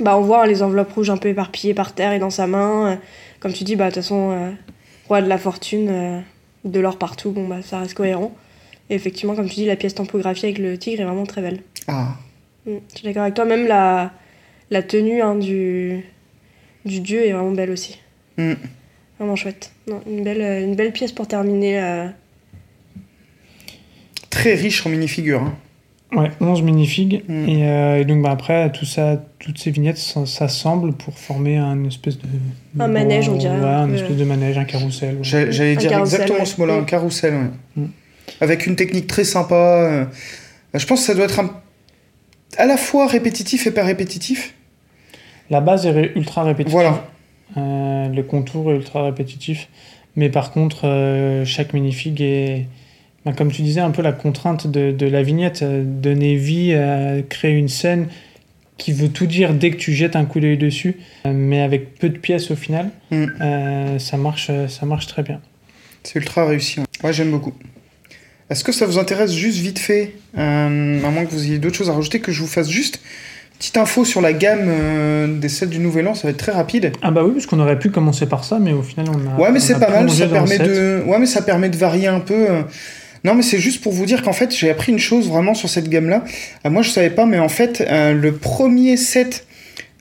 bah, on voit hein, les enveloppes rouges un peu éparpillées par terre et dans sa main. Euh, comme tu dis, bah, de toute façon, euh, roi de la fortune, euh, de l'or partout, bon, bah, ça reste cohérent. Et effectivement, comme tu dis, la pièce tampographiée avec le tigre est vraiment très belle. Ah, Mm, je suis d'accord avec toi, même la, la tenue hein, du, du dieu est vraiment belle aussi. Mm. Vraiment chouette. Non, une, belle, euh, une belle pièce pour terminer. euh, très riche en minifigures. hein. Ouais, 11 minifigs. Mm. Et, euh, et donc, bah, après, tout ça, toutes ces vignettes s'assemblent pour former un espèce de. Un manège, on dirait, Ouais, un espèce de manège, un carrousel. ouais. J'allais dire exactement ouais. ce mot-là, un Mm. carrousel, ouais. Mm. Avec une technique très sympa. euh, Je pense que ça doit être un- à la fois répétitif et pas répétitif. La base est ultra répétitive. Voilà. Euh, le contour est ultra répétitif. Mais par contre, euh, chaque minifig est, ben, comme tu disais, un peu la contrainte de, de la vignette. euh, donner vie, à créer une scène qui veut tout dire dès que tu jettes un coup d'œil dessus, mais avec peu de pièces au final. Mm. Euh, ça, marche, ça marche très bien. C'est ultra réussi. ouais. Moi, j'aime beaucoup. Est-ce que ça vous intéresse juste vite fait, euh, à moins que vous ayez d'autres choses à rajouter, que je vous fasse juste petite info sur la gamme euh, des sets du Nouvel An, ça va être très rapide. Ah bah oui, parce qu'on aurait pu commencer par ça, mais au final on a. Ouais, mais c'est pas mal, ça permet de, ouais, mais ça permet de varier un peu. euh. Non, mais c'est juste pour vous dire qu'en fait, j'ai appris une chose vraiment sur cette gamme-là. Euh, moi, je savais pas, mais en fait, euh, le premier set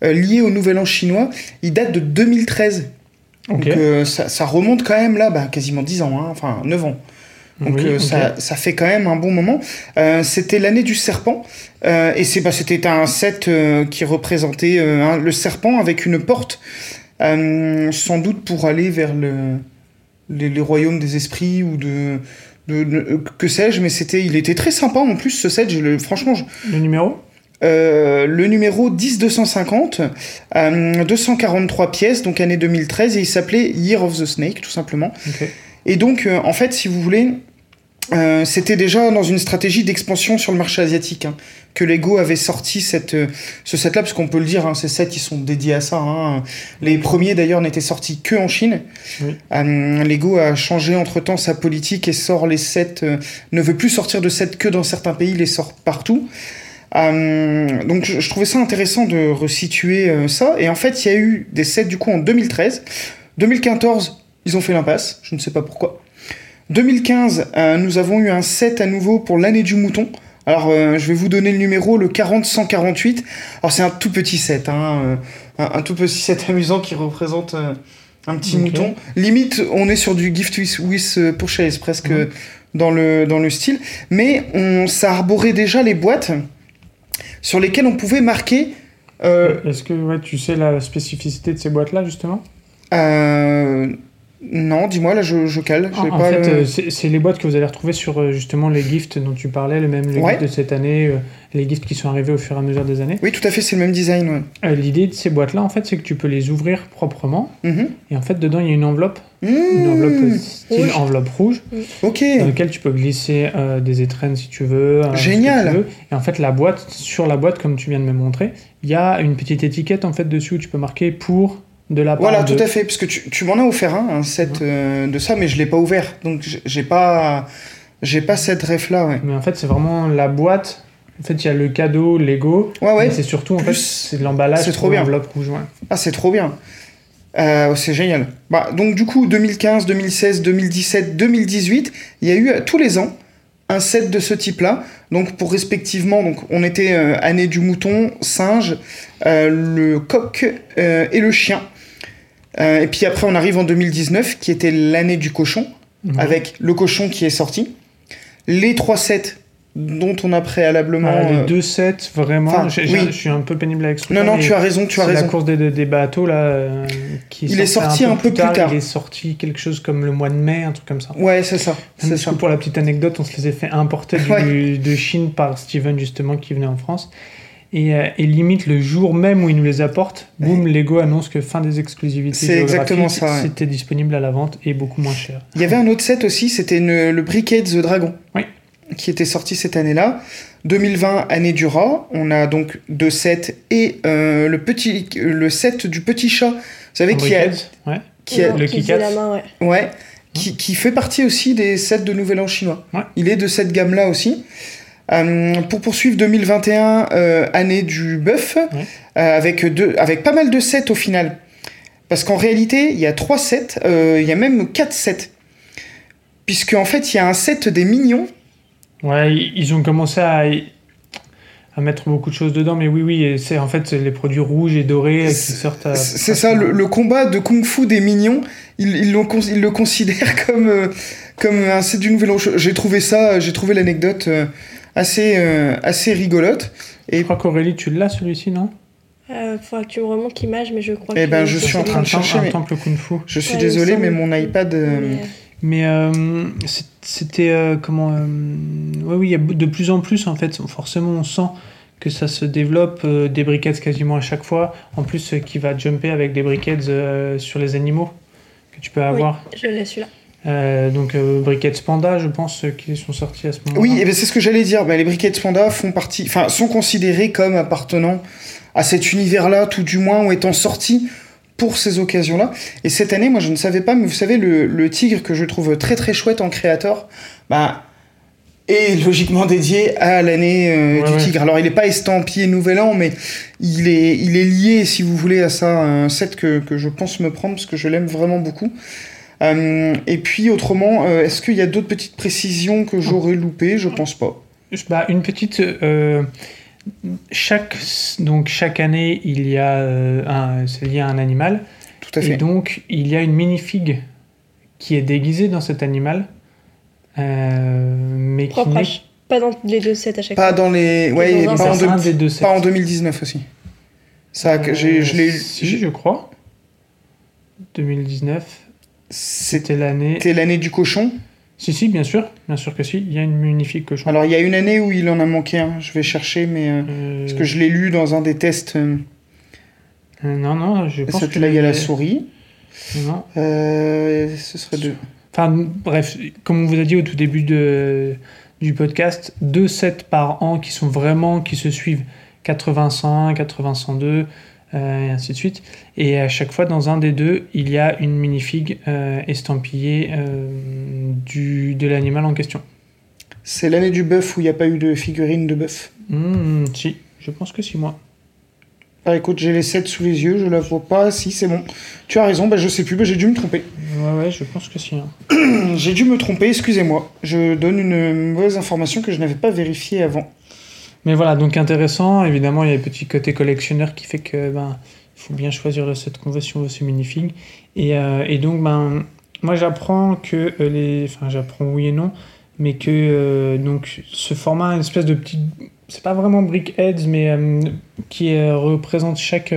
lié au Nouvel An chinois, il date de 2013. Ok. Donc ça, ça remonte quand même là, bah, quasiment 10 ans, hein, enfin 9 ans. Donc Oui, euh, ça, ça fait quand même un bon moment. Euh, c'était l'année du serpent. euh, et c'est bah, c'était un set euh, qui représentait un- le serpent avec une porte, sans doute pour aller vers le, les, les royaumes des esprits ou de, de- de- que sais-je. Mais c'était, il était très sympa en plus ce set. Je le, franchement, je- Le numéro? Euh, le numéro 10250, euh, 243 pièces, donc année 2013, et il s'appelait Year of the Snake, tout simplement. Et donc, euh, en fait, si vous voulez, euh, c'était déjà dans une stratégie d'expansion sur le marché asiatique hein, que Lego avait sorti cette, euh, ce set-là, parce qu'on peut le dire, hein, ces sets ils sont dédiés à ça. hein. Les premiers d'ailleurs n'étaient sortis que en Chine. Oui. Euh, Lego a changé entre-temps sa politique et sort les sets, ne veut plus sortir de sets que dans certains pays, les sort partout. Donc je, je trouvais ça intéressant de resituer ça. Et en fait, il y a eu des sets du coup en 2013. 2014, ils ont fait l'impasse. Je ne sais pas pourquoi. 2015, euh, nous avons eu un set à nouveau pour l'année du mouton. Alors, euh, je vais vous donner le numéro, le 40-148. Alors, c'est un tout petit set, hein, euh, un, un tout petit set amusant qui représente euh, un petit mouton. Limite, on est sur du gift with, with purchase, presque Mhm. dans, le, dans le style. Mais on, ça arborait déjà les boîtes sur lesquelles on pouvait marquer. Est-ce que ouais, tu sais la spécificité de ces boîtes-là, justement? Non, dis-moi, là, je, je cale. En, j'ai en pas fait, le- euh, c'est les boîtes que vous allez retrouver sur euh, justement les gifts dont tu parlais, le même le Ouais. gift de cette année, euh, les gifts qui sont arrivés au fur et à mesure des années. Oui, tout à fait, c'est le même design. ouais. Euh, L'idée de ces boîtes-là, en fait, c'est que tu peux les ouvrir proprement. Mhm. Et en fait, dedans, il y a une enveloppe, une Mmh, enveloppe euh, style rouge. enveloppe rouge, ok. dans laquelle tu peux glisser euh, des étrennes si tu veux. euh, Génial. tu veux. Et en fait, la boîte, sur la boîte, comme tu viens de me montrer, il y a une petite étiquette en fait dessus où tu peux marquer pour de la part Voilà, de. tout à fait, parce que tu, tu m'en as offert un, un set euh, de ça, mais je l'ai pas ouvert, donc j'ai- pas, j'ai pas cette ref là, ouais. Mais en fait, c'est vraiment la boîte. En fait, il y a le cadeau Lego. Ouais, ouais. Mais c'est surtout, en Plus- fait, c'est de l'emballage. c'est trop bien. l'enveloppe rouge. ouais. Ah, c'est trop bien. Euh, c'est génial. Bah, donc du coup, 2015, 2016, 2017, 2018, il y a eu euh, tous les ans un set de ce type-là. Donc pour respectivement, donc on était euh, année du mouton, singe, euh, le coq et le chien. Euh, et puis après, on arrive en 2019, qui était l'année du cochon, Ouais. avec le cochon qui est sorti, les trois sets dont on a préalablement. Ah, les euh, deux sets, vraiment. oui. Je suis un peu pénible avec ce Non, non, tu as raison, tu as c'est la raison. course des, des- des bateaux, là. euh, qui Il est sorti un peu plus tard. Il est sorti quelque chose comme le mois de mai, un truc comme ça. Ouais, c'est ça. Parce ça. que pour la petite anecdote, on se les a fait importer du- Ouais. de Chine par Steven, justement, qui venait en France. Et, euh, et limite, le jour même où il nous les apporte, boum, Lego annonce que fin des exclusivités C'est exactement ça, ouais. C'était disponible à la vente et beaucoup moins cher. Il y avait un autre set aussi, c'était le Briquet the Dragon. Oui. Qui était sorti cette année-là. 2020, année du rat. On a donc deux sets et euh, le, petit, le set du petit chat. Vous savez, qui a, Briquettes, ouais. qui a- le qui la main, ouais. ouais, qui, qui fait partie aussi des sets de Nouvel An chinois. Ouais. Il est de cette gamme-là aussi. Euh, pour poursuivre 2021, euh, année du bœuf, Ouais. euh, avec, deux, avec pas mal de sets au final. Parce qu'en réalité, il y a trois sets, il y a même quatre sets. Puisque en fait, il y a un set des mignons. Ouais, ils ont commencé à, à mettre beaucoup de choses dedans, mais oui, oui, c'est en fait les produits rouges et dorés qui sortent à. C'est ça, le, le combat de Kung Fu des mignons, ils, ils, le considèrent comme, comme un set du Nouvel An. J'ai trouvé ça, j'ai trouvé l'anecdote assez, euh, assez rigolote. Je crois qu'Aurélie, tu l'as celui-ci, non? Euh, faudra que tu me remontes l'image, mais je crois Eh que ben, je c'est suis en train un, de chercher, temple- un mais- temple kung fu. Je suis Ouais, désolé, mais mon iPad. euh, Mais, Mais euh, c'est- c'était euh, comment euh, ouais, oui, il y a de plus en plus en fait. Forcément, on sent que ça se développe euh, des briquettes quasiment à chaque fois. En plus, euh, qui va jumper avec des briquettes euh, sur les animaux que tu peux avoir. Je l'ai celui-là. Euh, donc euh, Briquettes Panda, je pense, euh, qui sont sortis à ce moment-là. Oui, et ben, c'est ce que j'allais dire. Les Briquettes Panda font partie, enfin, sont considérés comme appartenant à cet univers-là, tout du moins, ou étant sortis pour ces occasions-là. Et cette année, moi, je ne savais pas, mais vous savez, le, le tigre que je trouve très très chouette en créateur, bah, est logiquement dédié à l'année euh, Ouais, du ouais. tigre. Alors, il n'est pas estampillé Nouvel An, mais il est, il est lié, si vous voulez, à ça, un set que, que je pense me prendre parce que je l'aime vraiment beaucoup. Euh, et puis, autrement, euh, est-ce qu'il y a d'autres petites précisions que j'aurais loupées? Je pense pas. Bah, une petite. euh, chaque, donc, chaque année, il y a euh, un, c'est lié à un animal. Tout à Et fait. donc, il y a une minifig qui est déguisée dans cet animal. euh, mais Propre n'est Pas dans les deux sets à chaque Pas fois. dans les. Ouais, dans pas, en deux- deux sets. pas en 2019 aussi. Ça, j'ai- je l'ai. Si, je crois. 2019, C'était c'était l'année. l'année du cochon? Si, si, bien sûr. Bien sûr que si. Il y a une magnifique cochon. Alors, il y a une année où il en a manqué un. Je vais chercher, mais. euh, Euh, Parce que je l'ai lu dans un des tests. euh, euh, non, non, je pense que. Celui-là, il y a la souris. Non. Ce serait deux. Enfin, bref, comme on vous a dit au tout début de, du podcast, deux sets par an qui sont vraiment, qui se suivent 80-101, 80-102, euh, et ainsi de suite. Et à chaque fois, dans un des deux, il y a une minifig euh, estampillée euh, du, de l'animal en question. C'est l'année du bœuf où il n'y a pas eu de figurine de bœuf? Hmm, si, je pense que si, moi. Ah, écoute, j'ai les 7 sous les yeux, je la vois pas. Si, c'est bon. Tu as raison, bah, je sais plus, bah, j'ai dû me tromper. Ouais, ouais, je pense que si. hein. J'ai dû me tromper, excusez-moi. Je donne une mauvaise information que je n'avais pas vérifiée avant. Mais voilà, donc intéressant. Évidemment, il y a le petit côté collectionneur qui fait que ben il faut bien choisir le set qu'on veut si on veut ce minifig. Et, euh, et donc, ben, moi j'apprends que euh, les. Enfin, j'apprends oui et non, mais que euh, donc, ce format, une espèce de petit. C'est pas vraiment brickheads, mais euh, qui représente chaque.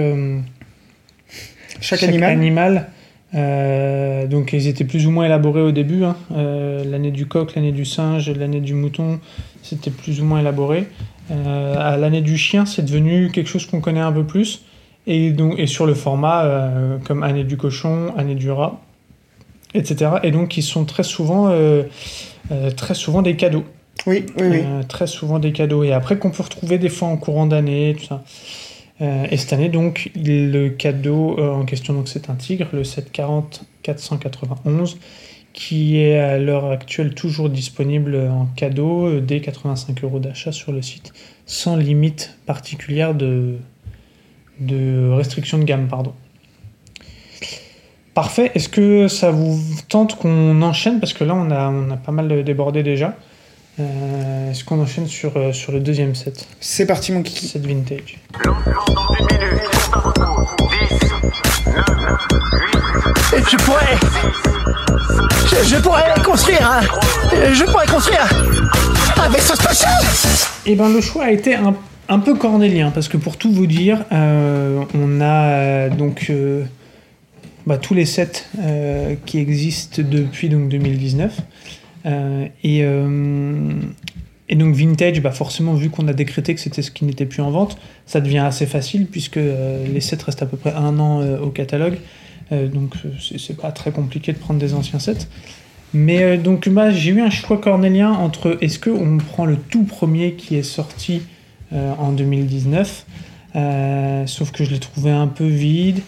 Chaque, animal. euh, donc ils étaient plus ou moins élaborés au début. hein. Euh, l'année du coq, l'année du singe, l'année du mouton, c'était plus ou moins élaboré. Euh, à l'année du chien, c'est devenu quelque chose qu'on connaît un peu plus. Et, donc, et sur le format, euh, comme année du cochon, année du rat, etc. Et donc ils sont très souvent, euh, très souvent des cadeaux. Oui, oui, oui. Euh, très souvent des cadeaux. Et après qu'on peut retrouver des fois en courant d'année, tout ça. Euh, et cette année, donc, le cadeau euh, en question, donc c'est un tigre, le 740 491, qui est à l'heure actuelle toujours disponible en cadeau euh, dès 85 euros d'achat sur le site, sans limite particulière de, de restriction de gamme, pardon. Parfait. Est-ce que ça vous tente qu'on enchaîne? Parce que là, on a, on a pas mal débordé déjà. Euh, Est-ce qu'on enchaîne sur, euh, sur le deuxième set? C'est parti, mon kiki. Set vintage. Tu pourrais. Je, je pourrais construire un. Je pourrais construire un vaisseau spatial Eh ben, le choix a été un, un peu cornélien, parce que pour tout vous dire, euh, on a euh, donc euh, bah, tous les sets qui existent depuis donc, 2019. Euh, et, euh, et donc vintage, bah forcément, vu qu'on a décrété que c'était ce qui n'était plus en vente, ça devient assez facile, puisque euh, les sets restent à peu près un an euh, au catalogue. Euh, donc euh, c'est pas très compliqué de prendre des anciens sets. Mais donc bah, j'ai eu un choix cornélien entre est-ce qu'on prend le tout premier qui est sorti en 2019, euh, sauf que je l'ai trouvé un peu vide.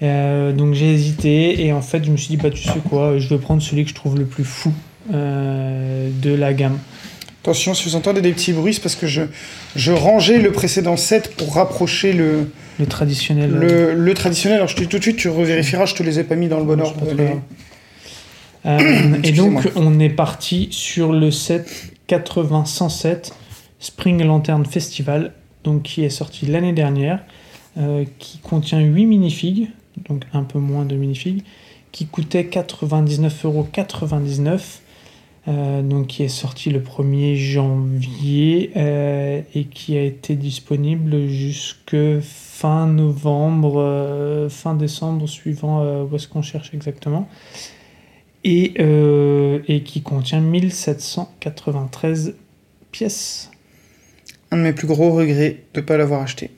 Donc j'ai hésité et en fait je me suis dit bah tu sais quoi, je vais prendre celui que je trouve le plus fou de la gamme. Attention, si vous entendez des petits bruits, c'est parce que je, je rangeais le précédent set pour rapprocher le, Le traditionnel. le, le traditionnel. Alors, je te dis tout de suite, tu revérifieras, je te les ai pas mis dans le bon ordre. Euh, et donc, on est parti sur le set 80-107 Spring Lantern Festival, donc qui est sorti l'année dernière, euh, qui contient 8 minifigs, donc un peu moins de minifigs, qui coûtait 99,99€, euh, donc qui est sorti le 1er janvier euh, et qui a été disponible jusque fin novembre, euh, fin décembre, suivant où est-ce qu'on cherche exactement et, et qui contient 1793 pièces. Un de mes plus gros regrets de ne pas l'avoir acheté.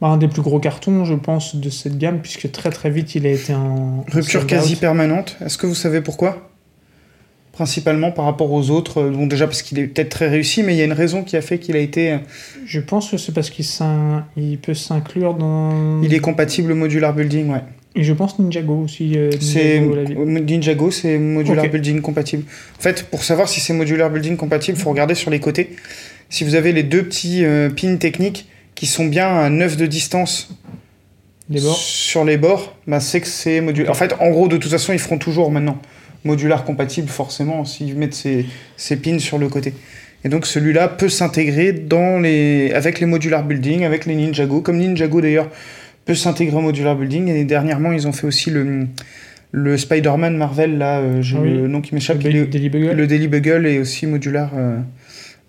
Bah, un des plus gros cartons, je pense, de cette gamme, puisque très très vite il a été en Rupture quasi permanente. Est-ce que vous savez pourquoi? Principalement par rapport aux autres. Euh, Bon, déjà parce qu'il est peut-être très réussi, mais il y a une raison qui a fait qu'il a été. euh, Je pense que c'est parce qu'il il peut s'inclure dans. Il est compatible modular building, ouais. Et je pense Ninjago aussi. euh, C'est Ninjago, c'est modular building compatible. En fait, pour savoir si c'est modular building compatible, faut regarder sur les côtés. Si vous avez les deux petits euh, pins techniques qui sont bien à 9 de distance Les bords. sur les bords, bah, c'est que c'est modular. En fait, en gros, de toute façon, ils feront toujours maintenant modular compatible, forcément, s'ils mettent ces, ces pins sur le côté. Et donc, celui-là peut s'intégrer dans les... avec les modular building, avec les Ninjago, comme Ninjago d'ailleurs peut s'intégrer au modular building. Et dernièrement, ils ont fait aussi le, le Spider-Man Marvel, là, euh, j'ai Ah oui. le nom qui m'échappe. Le Daily Bugle. le Daily Bugle est aussi modular euh,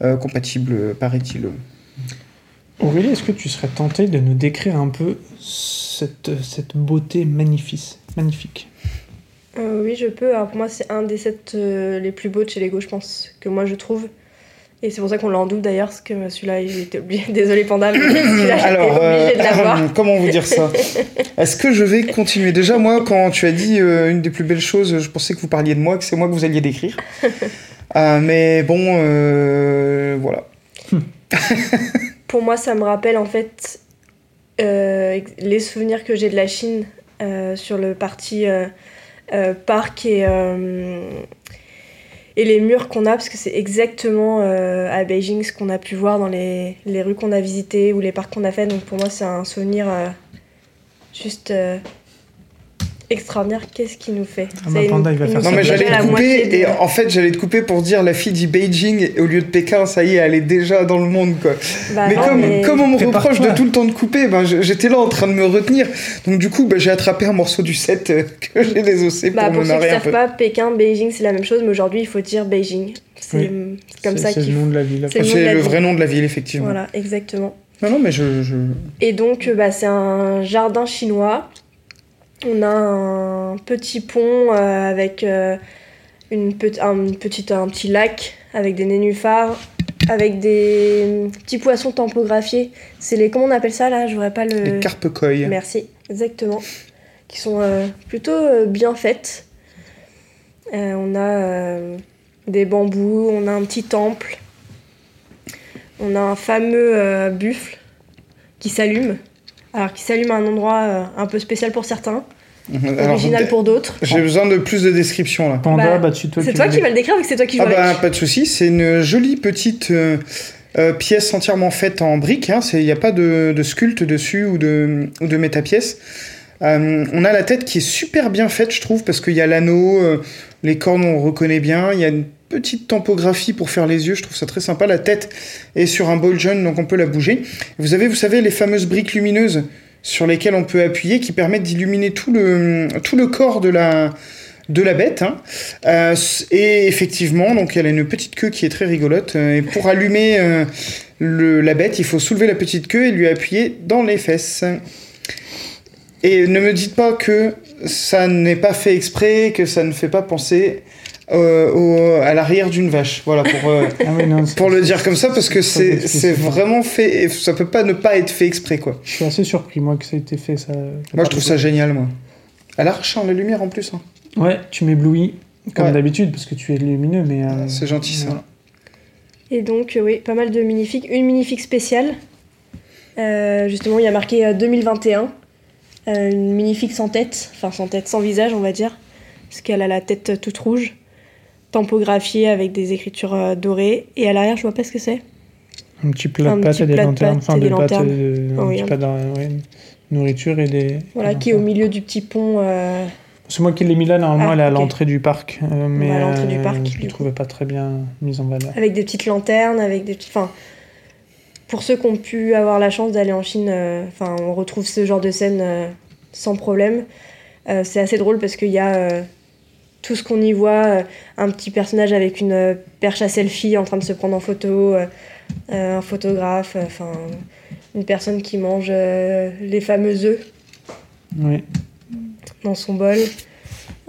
euh, compatible, paraît-il. Aurélie, est-ce que tu serais tentée de nous décrire un peu cette, cette beauté magnifique, magnifique? Euh, oui, je peux. Alors pour moi, c'est un des sets euh, les plus beaux de chez Lego, je pense, que moi je trouve. Et c'est pour ça qu'on l'a en double d'ailleurs, parce que celui-là, il était obligé. Désolé, Panda, mais celui-là, Alors, euh, obligée de l'avoir. comment vous dire ça? Est-ce que je vais continuer? Déjà, moi, quand tu as dit euh, une des plus belles choses, je pensais que vous parliez de moi, que c'est moi que vous alliez décrire. Euh, mais bon, voilà. Pour moi, ça me rappelle en fait les souvenirs que j'ai de la Chine sur le parti parc et, euh, et les murs qu'on a, parce que c'est exactement euh, à Beijing ce qu'on a pu voir dans les, les rues qu'on a visitées ou les parcs qu'on a fait. Donc pour moi, c'est un souvenir euh, juste euh, extraordinaire. Qu'est-ce qu'il nous fait Ah bah, Panda, il va faire Non, ça. mais j'allais la te couper, de- et en fait, j'allais te couper pour dire la fille dit Beijing, et au lieu de Pékin, ça y est, elle est déjà dans le monde, quoi. Bah mais, non, comme, mais- comme on me reproche de tout le temps de couper, ben, j'étais là en train de me retenir. Donc, du coup, ben, j'ai attrapé un morceau du set euh, que j'ai désossé Bah, pour pour me ceux qui un savent peu. pas, Pékin, Beijing, c'est la même chose, mais aujourd'hui, il faut dire Beijing. C'est Oui. comme ça C'est qu'il le nom de la ville. C'est le vrai nom de la ville, effectivement. Voilà, exactement. Non, non, mais je. je... Et donc, euh, bah, c'est un jardin chinois. On a un petit pont euh, avec euh, une pe- un, petite, un petit lac avec des nénuphars, avec des petits poissons tampographiés. C'est les. Comment on appelle ça là? Je voudrais pas le. Les carpe koi. Merci, exactement. Qui sont euh, plutôt euh, bien faites. Euh, on a euh, des bambous, on a un petit temple. On a un fameux euh, buffle qui s'allume. Alors, qui s'allume à un endroit euh, un peu spécial pour certains, Alors, original pour d'autres. J'ai besoin de plus de description là. Panda, Bah, bah, tu, toi, C'est toi qui vas le décrire ou c'est toi qui Ah bah avec pas de souci, c'est une jolie petite euh, euh, pièce entièrement faite en briques. Il n'y a pas de, de sculpte dessus ou de, ou de métapièce. Euh, on a la tête qui est super bien faite, je trouve, parce qu'il y a l'anneau, euh, les cornes on reconnaît bien, il y a une petite tempographie pour faire les yeux, je trouve ça très sympa. La tête est sur un ball jaune, donc on peut la bouger. Vous avez, vous savez, les fameuses briques lumineuses sur lesquelles on peut appuyer, qui permettent d'illuminer tout le, tout le corps de la, de la bête. hein. Euh, et effectivement, donc elle a une petite queue qui est très rigolote. euh, Et pour allumer euh, la bête, il faut soulever la petite queue et lui appuyer dans les fesses. Et ne me dites pas que ça n'est pas fait exprès, que ça ne fait pas penser euh, au- à l'arrière d'une vache. Voilà, pour, euh, Ah oui, non, c'est- pour le dire comme ça, parce que c'est vraiment fait, et ça peut pas ne pas être fait exprès, quoi. Je suis assez surpris, moi, que ça ait été fait. Ça, Moi, je trouve ça génial, moi. Elle arrache hein, la lumière en plus. hein. Ouais, tu m'éblouis, comme Ouais. d'habitude, parce que tu es lumineux, mais. euh, C'est gentil, ça. voilà. Et donc, euh, oui, pas mal de minifigs. Une minifig spéciale. Euh, justement, il y a marqué euh, 2021. Euh, une minifig sans tête, enfin sans tête, sans visage, on va dire. Parce qu'elle a la tête toute rouge. Tampographiée avec des écritures euh, dorées. Et à l'arrière, je vois pas ce que c'est. Un petit plat de pâtes et des plat de lanternes. Enfin, des lanternes. euh, Oh un petit un- pas de nourriture et des. Voilà, qui est au milieu du petit pont. euh, C'est moi qui l'ai mis là, normalement, Ah, elle est à l'entrée du parc. mais à l'entrée du parc, je ne trouvais pas très bien mise en valeur. avec des petites lanternes, avec des petits. Enfin, pour ceux qui ont pu avoir la chance d'aller en Chine, enfin, on retrouve ce genre de scène sans problème. C'est assez drôle parce qu'il y a tout ce qu'on y voit, euh, un petit personnage avec une euh, perche à selfie en train de se prendre en photo, euh, un photographe, enfin, une personne qui mange les fameux œufs Oui. dans son bol.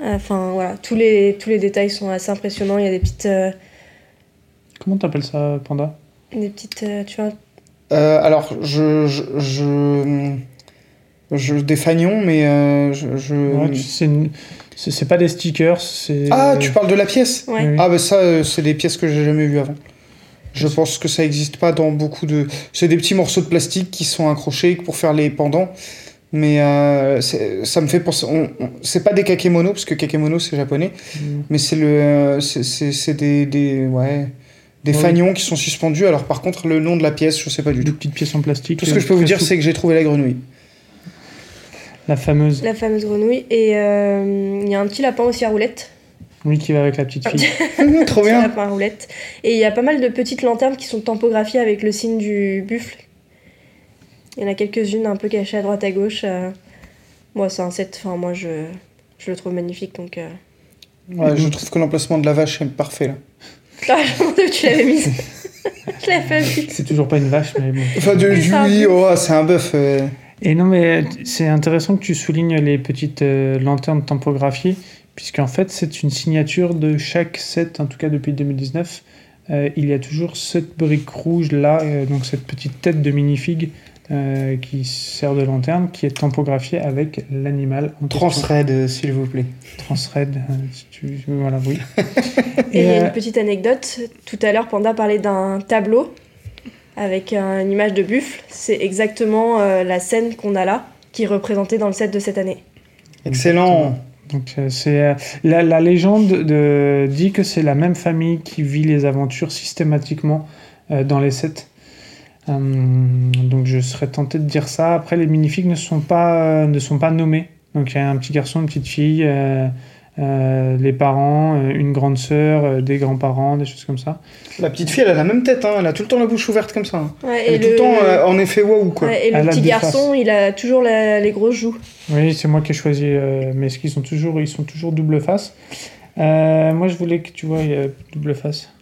Enfin voilà, tous les, tous les détails sont assez impressionnants. Il y a des petites, euh, Comment t'appelles ça, Panda? des petites, euh, tu vois, Euh, alors, je, je, je, je, des fagnons, mais euh, je. je- Ouais, tu- c'est pas des stickers, c'est. Ah, tu parles de la pièce? Ouais. Ah, bah ça, euh, c'est des pièces que j'ai jamais vues avant. Je pense que ça existe pas dans beaucoup de. C'est des petits morceaux de plastique qui sont accrochés pour faire les pendants. Mais euh, ça me fait penser. on- on- C'est pas des kakemono, parce que kakemono c'est japonais. Mm. Mais c'est le. euh, c'est- des, des. Ouais. Des Ouais. fagnons qui sont suspendus. Alors par contre, le nom de la pièce, je sais pas du Deux tout. petites pièces en plastique. Tout ce que je peux vous dire, c'est que j'ai trouvé la grenouille. La fameuse. La fameuse grenouille. Et euh, il y a un petit lapin aussi à roulette. Oui, qui va avec la petite fille. Trop Petit bien. lapin à roulette. Et il y a pas mal de petites lanternes qui sont tampographiées avec le signe du buffle. Il y en a quelques-unes un peu cachées à droite à gauche. euh. Moi, c'est un set. Enfin, moi, je, je le trouve magnifique. Donc, euh... Ouais, je trouve que l'emplacement de la vache est parfait là. Ah, je me où tu l'avais mise. je l'avais pas vu. C'est toujours pas une vache, mais bon. Enfin, du oui, oh, c'est un bœuf. euh. Et non, mais c'est intéressant que tu soulignes les petites euh, lanternes tampographiées, puisqu'en fait, c'est une signature de chaque set, en tout cas depuis 2019. Euh, il y a toujours cette brique rouge là, euh, donc cette petite tête de minifig euh, qui sert de lanterne, qui est tampographiée avec l'animal. Transred, euh, s'il vous plaît. Transred, euh, si tu, voilà, oui. Et il y a euh, une petite anecdote. Tout à l'heure, Panda parlait d'un tableau avec euh, une image de buffle. C'est exactement euh, la scène qu'on a là, qui est représentée dans le set de cette année. Excellent. Donc euh, c'est euh, la, la légende de, dit que c'est la même famille qui vit les aventures systématiquement euh, dans les sets. Euh, donc je serais tenté de dire ça. Après les minifigs ne sont pas euh, ne sont pas nommés. Donc il y a un petit garçon, une petite fille, euh, euh, les parents, euh, une grande sœur, euh, des grands-parents, des choses comme ça. La petite fille, elle a la même tête, hein. elle a tout le temps la bouche ouverte comme ça. hein. Ouais, Elle est tout le temps euh, en effet waouh quoi. ouais, et le Elle petit garçon, il a toujours la- les grosses joues. Oui, c'est moi qui ai choisi, euh, mais est-ce qu'ils sont toujours ils sont toujours double face? Euh, moi je voulais que tu vois il y a double face.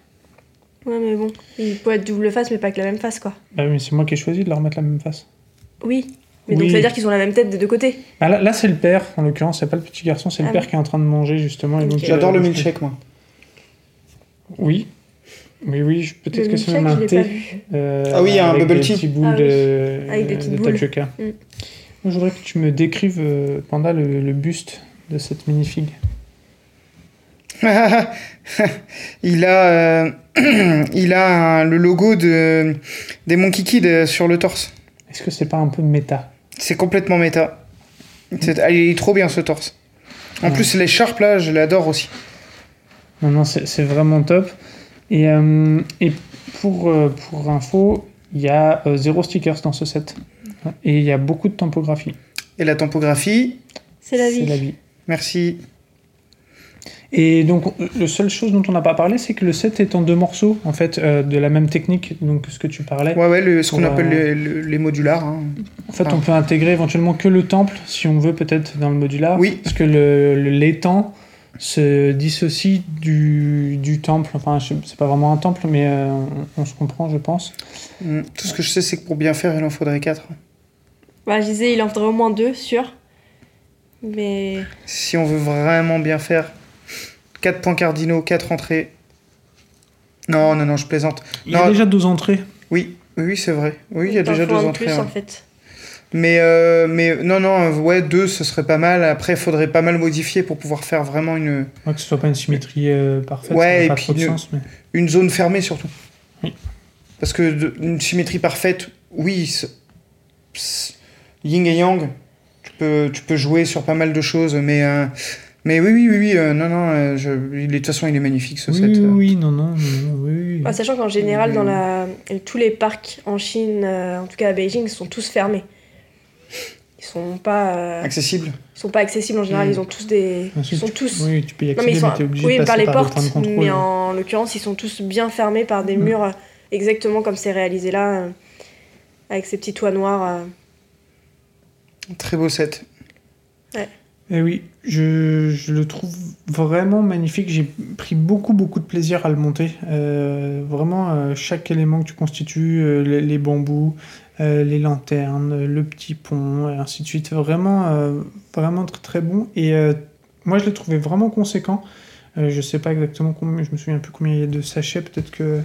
Ouais, mais bon, il peut être double face, mais pas que la même face, quoi. Bah oui, mais c'est moi qui ai choisi de leur mettre la même face. Oui. Mais donc ça veut dire qu'ils ont la même tête des deux côtés. Ah, là, là, c'est le père, en l'occurrence, c'est pas le petit garçon, c'est le Ah père oui. qui est en train de manger justement. J'adore la le milkshake moi. Oui. Oui, oui, peut-être que c'est même un thé. euh, Ah oui, il y a un bubble tea. petits boules Ah oui, de, avec des petites de boules. tapioca. Mm. Moi, je voudrais que tu me décrives, euh, Panda, le, le buste de cette minifig. il a, euh, il a un- le logo de, des Monkey Kid euh, sur le torse. Est-ce que c'est pas un peu méta? C'est complètement méta. Ah, il est trop bien ce torse. En Ouais. plus, l'écharpe là, je l'adore aussi. Non, non, c'est vraiment top. Et, euh, et pour, euh, pour info, il y a euh, zéro stickers dans ce set. Et il y a beaucoup de tampographie. Et la tampographie, C'est la vie. C'est la vie. merci. Et donc, le seule chose dont on n'a pas parlé, c'est que le set est en deux morceaux, en fait, euh, de la même technique, donc ce que tu parlais. Ouais, ouais, le- ce qu'on appelle euh, les, le- les modulars. hein. En fait, on peut intégrer éventuellement que le temple, si on veut, peut-être, dans le modular. Oui. Parce que le, se dissocie du, du temple. Enfin, c'est pas vraiment un temple, mais euh, on, on se comprend, je pense. Mm. Tout ce que je sais, c'est que pour bien faire, il en faudrait 4. Bah, je disais, il en faudrait au moins deux, sûr. Mais Si on veut vraiment bien faire, 4 points cardinaux, 4 entrées. Non, non, non, je plaisante. Il y a Non. déjà deux entrées. Oui, oui, oui, c'est vrai. Oui, il y a déjà deux entrées. plus, ouais. en fait. Mais, euh, mais non, non, ouais, deux, ce serait pas mal. Après, il faudrait pas mal modifier pour pouvoir faire vraiment une, Ouais, que ce soit pas une symétrie euh, parfaite, Ouais, ça et pas puis trop de ne- sens. Mais... une zone fermée surtout. Oui. Parce que de- une symétrie parfaite, oui, yin et yang, tu peux, tu peux jouer sur pas mal de choses, mais, euh, mais oui, oui, oui, oui, euh, non, non, euh, je, de toute façon, il est magnifique ce Oui, set. oui, euh. oui, non, non, non, non, oui. Bah, sachant qu'en général, dans la... tous les parcs en Chine, euh, en tout cas à Beijing, sont tous fermés. Ils sont pas, euh, Accessible. ils sont pas accessibles en général. Mm. Ils ont tous des, ils Ensuite, sont tu- tous. Oui, tu peux y Non, accéder, mais ils sont mais obligé oui, de par les par portes, points de contrôle. mais en l'occurrence, ils sont tous bien fermés par des Mm. murs exactement comme c'est réalisé là, euh, avec ces petits toits noirs. euh. Très beau set. Eh oui, je, le trouve vraiment magnifique. J'ai pris beaucoup, beaucoup de plaisir à le monter. Euh, vraiment, euh, chaque élément que tu constitues, euh, les, bambous, les lanternes, le petit pont, et ainsi de suite. Vraiment, vraiment très, très bon. Et moi, je l'ai trouvé vraiment conséquent. Je sais pas exactement combien, je me souviens plus combien il y a de sachets. Peut-être que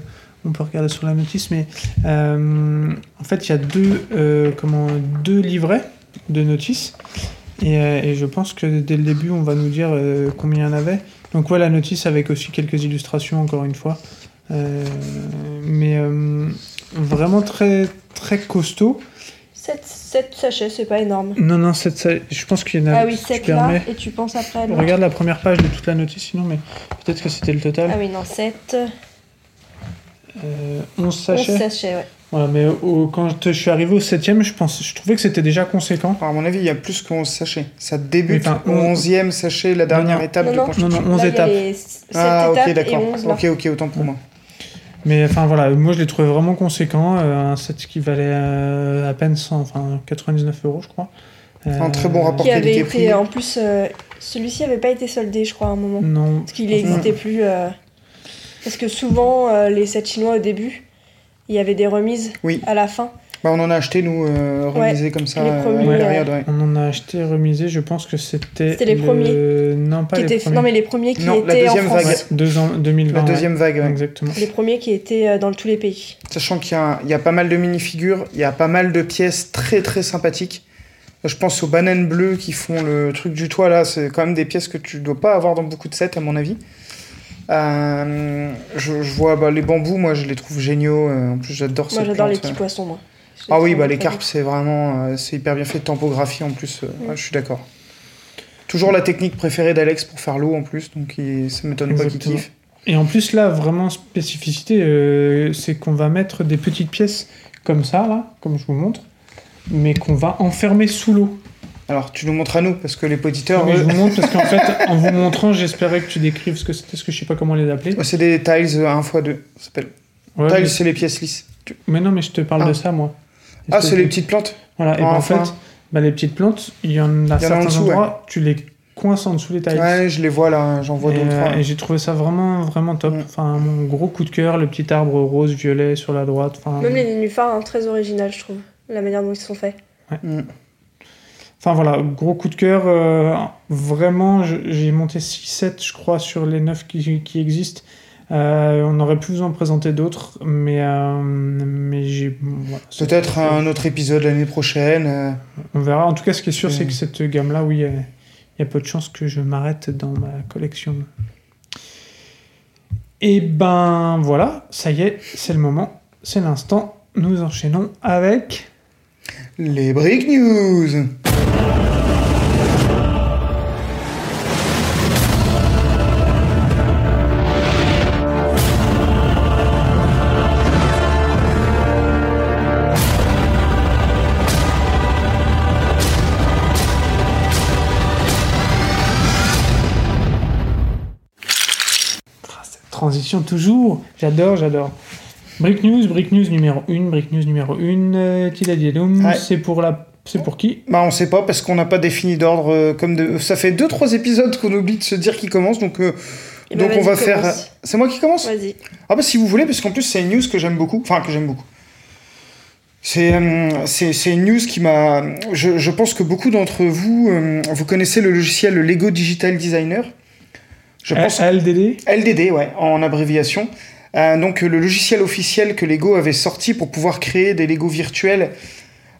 on peut regarder sur la notice, mais en fait, il y a deux, comment, deux livrets de notices. Et, euh, et je pense que dès le début, on va nous dire euh, combien il y en avait. Donc ouais, la notice avec aussi quelques illustrations, encore une fois. Euh, mais vraiment très, très costaud. 7, sachets, c'est pas énorme. Non, non, cette, ça- je pense qu'il y en a... Ah oui, si tu 7 là, permets. et tu penses après là. Regarde la première page de toute la notice, sinon, mais peut-être que c'était le total. Ah oui, non, 7. Euh, 11 11 sachets. sachets, ouais. Voilà, mais au- quand je suis arrivé au 7ème, je, pense, je trouvais que c'était déjà conséquent. À mon avis, il y a plus que 11 sachets. Ça débute enfin, au on- 11e sachet, la dernière non. étape Non, de non. construction. Non, non, 11 Là, étapes. les 7 Ah, ok, d'accord. 11 là. Ok, ok, autant pour moi. Mais enfin voilà, moi je l'ai trouvé vraiment conséquent. euh, un set qui valait euh, à peine 100, enfin 99 euros, je crois. Un très bon rapport. Qui avait qualité-prix. été, en plus, euh, celui-ci avait pas été soldé, je crois, à un moment. Non. Parce qu'il n'existait plus. euh, Parce que souvent, euh, les sets chinois au début, il y avait des remises Oui. à la fin. Bah, on en a acheté, nous, euh, remisé comme ça, les euh, premiers, à la euh, période, ouais. On en a acheté remisé, je pense que c'était. C'était les le- premiers. Non, pas Qui les étaient... premiers. Non, mais les premiers qui Non, la étaient en deuxième France. vague. Deux ans, 2020. La deuxième vague, ouais. Exactement. Les premiers qui étaient euh, dans tous les pays. Sachant qu'il y, a- il y a pas mal de mini-figures, il y a pas mal de pièces très très sympathiques. Je pense aux bananes bleues qui font le truc du toit là, c'est quand même des pièces que tu dois pas avoir dans beaucoup de sets à mon avis. Euh, je, je vois bah, les bambous, moi je les trouve géniaux. euh, en plus j'adore Moi, cette j'adore les plante, petits euh. poissons, moi. Ah oui, bah les carpes c'est vraiment euh, c'est hyper bien fait de tempographie en plus. euh, Mm. ouais, je suis d'accord. Toujours la technique préférée d'Alex pour faire l'eau en plus, donc il, ça m'étonne pas qu'il kiffe. Et en plus, là, vraiment, spécificité, euh, c'est qu'on va mettre des petites pièces comme ça, là, comme je vous montre, mais qu'on va enfermer sous l'eau. Alors tu nous montres à nous parce que les auditeurs, Mais je vous montre parce qu'en fait, en vous montrant, j'espérais que tu décrives ce que c'était, parce que je sais pas comment les appeler. c'est des tiles 1 x 2 ça s'appelle. Ouais, tiles mais, c'est les pièces lisses. Tu- mais non, mais je te parle Ah. de ça, moi. Ah c'est de- les petites plantes Voilà, et Ah, ben, en enfin. fait, bah, les petites plantes, il y en a y a en certains dessous, endroits, tu les coinces en dessous les tailles. Ouais, je les vois là, j'en vois et, d'autres. euh, trois. et j'ai trouvé ça vraiment, vraiment top. Mm. Enfin, mon gros coup de cœur, le petit arbre rose, violet sur la droite. Enfin, Même les nénuphars, hein, très original, je trouve. La manière dont ils sont faits. Mm. Enfin voilà, gros coup de cœur. euh, vraiment, j'ai monté 6-7, je crois, sur les 9 qui, qui existent. Euh, on aurait pu vous en présenter d'autres, mais, euh, mais j'ai. voilà, Peut-être un autre épisode l'année prochaine. On verra. En tout cas, ce qui est sûr, c'est que cette gamme-là, oui, il y a- il y a peu de chances que je m'arrête dans ma collection. Et ben voilà, ça y est, c'est le moment, c'est l'instant. Nous enchaînons avec. Les Brick News. Transition toujours, j'adore, j'adore. Brick News, Brick News numéro 1, Brick News numéro 1, euh, Tiladielum, Ouais. c'est pour la... C'est pour qui? Bah on sait pas parce qu'on n'a pas défini d'ordre euh, comme de... ça fait deux trois épisodes qu'on oublie de se dire qui commence donc euh, Eh ben, donc on va faire commence. c'est moi qui commence? Vas-y. Ah bah si vous voulez, parce qu'en plus c'est une news que j'aime beaucoup, enfin que j'aime beaucoup. C'est euh, c'est c'est une news qui m'a... Je, je pense que beaucoup d'entre vous, euh, vous connaissez le logiciel Lego Digital Designer. Je pense LDD LDD, ouais, en abréviation. Euh, donc le logiciel officiel que Lego avait sorti pour pouvoir créer des Lego virtuels,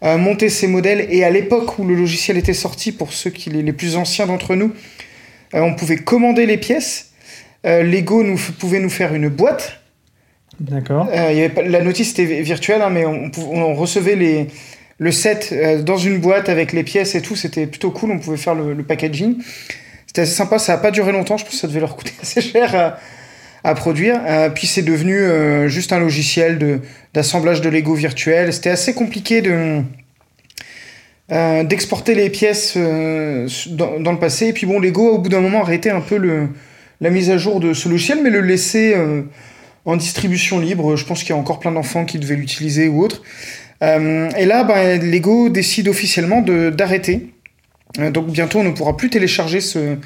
euh, monter ses modèles. Et à l'époque où le logiciel était sorti, pour ceux qui les, les plus anciens d'entre nous, euh, on pouvait commander les pièces. Lego nous, pouvait nous faire une boîte. D'accord. La notice était virtuelle, hein, mais on, recevait les, le set dans une boîte avec les pièces et tout. C'était plutôt cool. On pouvait faire le, le packaging. C'était assez sympa. Ça n'a pas duré longtemps. Je pense que ça devait leur coûter assez cher à, produire. Euh, puis c'est devenu euh, juste un logiciel d'assemblage de Lego virtuel. C'était assez compliqué de. euh, d'exporter les pièces dans, dans le passé. Et puis bon, Lego, au bout d'un moment, a arrêté un peu le, la mise à jour de ce logiciel, mais le laisser en distribution libre. Je pense qu'il y a encore plein d'enfants qui devaient l'utiliser ou autre. Et là, ben, Lego décide officiellement d'arrêter. Euh, donc bientôt, on ne pourra plus télécharger ce,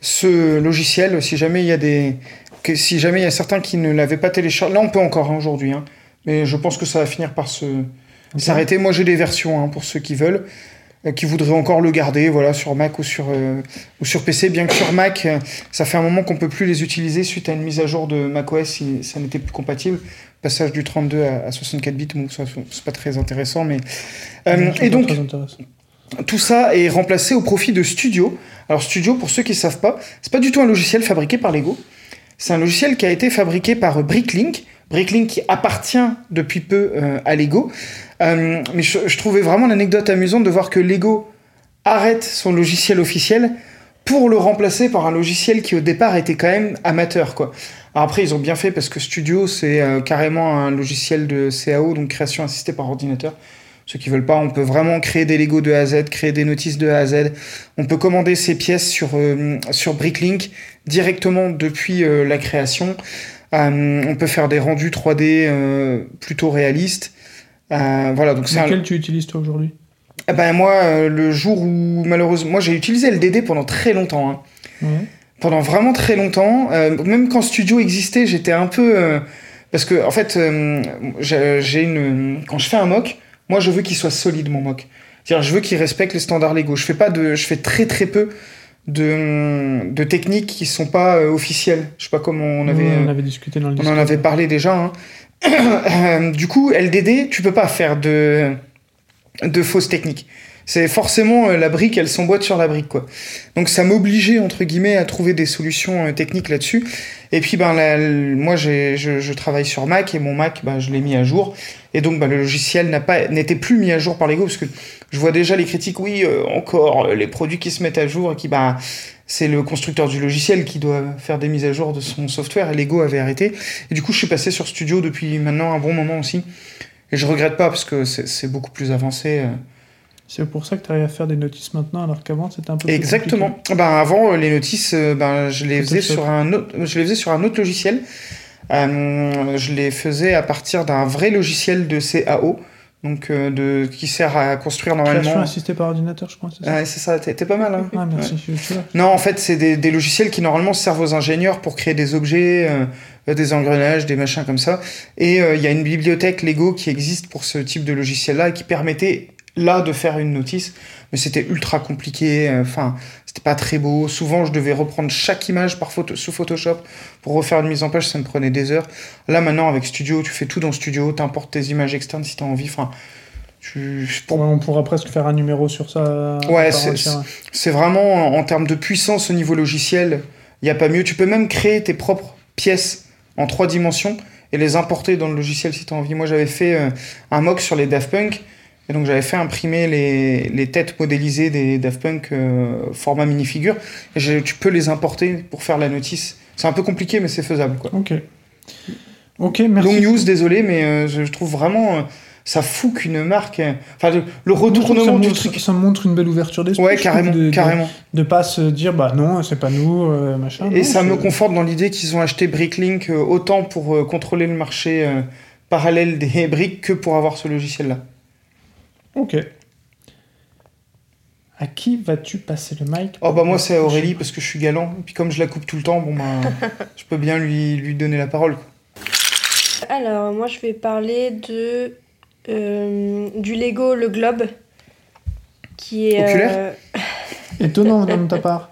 ce logiciel si jamais il y a des que si jamais il y a certains qui ne l'avaient pas téléchargé. Là, on peut encore hein, aujourd'hui, hein. mais je pense que ça va finir par se s'arrêter. Moi, j'ai des versions hein, pour ceux qui veulent, euh, qui voudraient encore le garder, voilà, sur Mac ou sur euh, ou sur PC. Bien que sur Mac, euh, ça fait un moment qu'on peut plus les utiliser suite à une mise à jour de macOS, si ça n'était plus compatible. Passage du 32 à, à 64 bits, bon, ça c'est pas très intéressant, mais et donc très intéressant. Tout ça est remplacé au profit de Studio. Alors Studio, pour ceux qui ne savent pas, c'est pas du tout un logiciel fabriqué par Lego. C'est un logiciel qui a été fabriqué par Bricklink. Bricklink qui appartient depuis peu euh, à Lego. Euh, mais je, trouvais vraiment l'anecdote amusante de voir que Lego arrête son logiciel officiel pour le remplacer par un logiciel qui au départ était quand même amateur après ils ont bien fait parce que Studio c'est euh, carrément un logiciel de CAO donc création assistée par ordinateur. Ceux qui veulent pas, on peut vraiment créer des Lego de A à Z, créer des notices de A à Z. On peut commander ces pièces sur euh, sur Bricklink directement depuis euh, la création. Euh, on peut faire des rendus 3D euh, plutôt réalistes. Voilà donc c'est un, Lequel tu utilises toi aujourd'hui? Eh ben moi, le jour où malheureusement, moi j'ai utilisé le DD pendant très longtemps. hein. Pendant vraiment très longtemps. Euh, même quand Studio existait, j'étais un peu euh, parce que en fait, euh, j'ai j'ai une quand je fais un mock, moi je veux qu'il soit solide mon mock. C'est-à-dire, je veux qu'il respecte les standards Lego. Je fais pas de, je fais très très peu de, de techniques qui sont pas euh, officielles. Je sais pas comment on avait. on avait discuté dans le on en avait parlé déjà. hein. Du coup, LDD, tu peux pas faire de, de fausses techniques. C'est forcément euh, la brique, elle s'emboîte sur la brique, quoi. Donc ça m'obligeait, entre guillemets, à trouver des solutions euh, techniques là-dessus. Et puis, ben, moi, je, je travaille sur Mac et mon Mac, ben, je l'ai mis à jour. Et donc, ben, le logiciel n'a pas, n'était plus mis à jour par Lego parce que je vois déjà les critiques, oui, euh, encore, euh, les produits qui se mettent à jour et qui, ben, c'est le constructeur du logiciel qui doit faire des mises à jour de son software et Lego avait arrêté. Et du coup, je suis passé sur Studio depuis maintenant un bon moment aussi. Et je regrette pas parce que c'est c'est beaucoup plus avancé. euh. C'est pour ça que tu arrives à faire des notices maintenant, alors qu'avant c'était un peu plus Exactement. Ben, avant, euh, les notices, euh, ben, je les faisais sur un autre, je les faisais sur un autre logiciel. Euh, je les faisais à partir d'un vrai logiciel de CAO, donc euh, de qui sert à construire compliqué. Création normalement. assistée par ordinateur, je crois. c'est ça? Ouais, c'est ça. T'es t'es pas mal. Hein Ah, merci. je-. Non, en fait, c'est des, des logiciels qui normalement servent aux ingénieurs pour créer des objets, euh, des engrenages, des machins comme ça. Et euh, il y a une bibliothèque Lego qui existe pour ce type de logiciel-là et qui permettait là de faire une notice. Mais c'était ultra compliqué. euh, Enfin, c'était pas très beau. Souvent, je devais reprendre chaque image par photo, sous Photoshop pour refaire une mise en page. Ça me prenait des heures. Là, maintenant, avec Studio, tu fais tout dans Studio. T'importes tes images externes si t'as envie. Enfin, tu, pour Ouais, on pourra presque faire un numéro sur ça. à Ouais, c'est- vraiment en en termes de puissance au niveau logiciel, il n'y a pas mieux. Tu peux même créer tes propres pièces en trois dimensions et les importer dans le logiciel si tu as envie. Moi, j'avais fait euh, un mock sur les Daft Punk et donc j'avais fait imprimer les, les têtes modélisées des Daft Punk euh, format minifigure et tu peux les importer pour faire la notice. C'est un peu compliqué, mais c'est faisable. Quoi. Ok. Ok, merci. Long news, désolé, mais euh, je trouve vraiment euh, ça fout qu'une marque. euh, Enfin, le, retournement du montre- truc. Ça montre une belle ouverture d'esprit. Ouais, trouve, carrément, de, de- carrément. De, pas se dire, bah non, c'est pas nous, euh, machin. Et non, ça me conforte dans l'idée qu'ils ont acheté Bricklink autant pour contrôler le marché parallèle des briques que pour avoir ce logiciel-là. Ok. À qui vas-tu passer le mic Oh bah moi c'est Aurélie parce que je suis galant. Et puis comme je la coupe tout le temps, bon bah je peux bien lui, lui donner la parole. Alors, moi, je vais parler de euh, du Lego Le Globe, qui est Oculaire? Euh, Étonnant de ta part.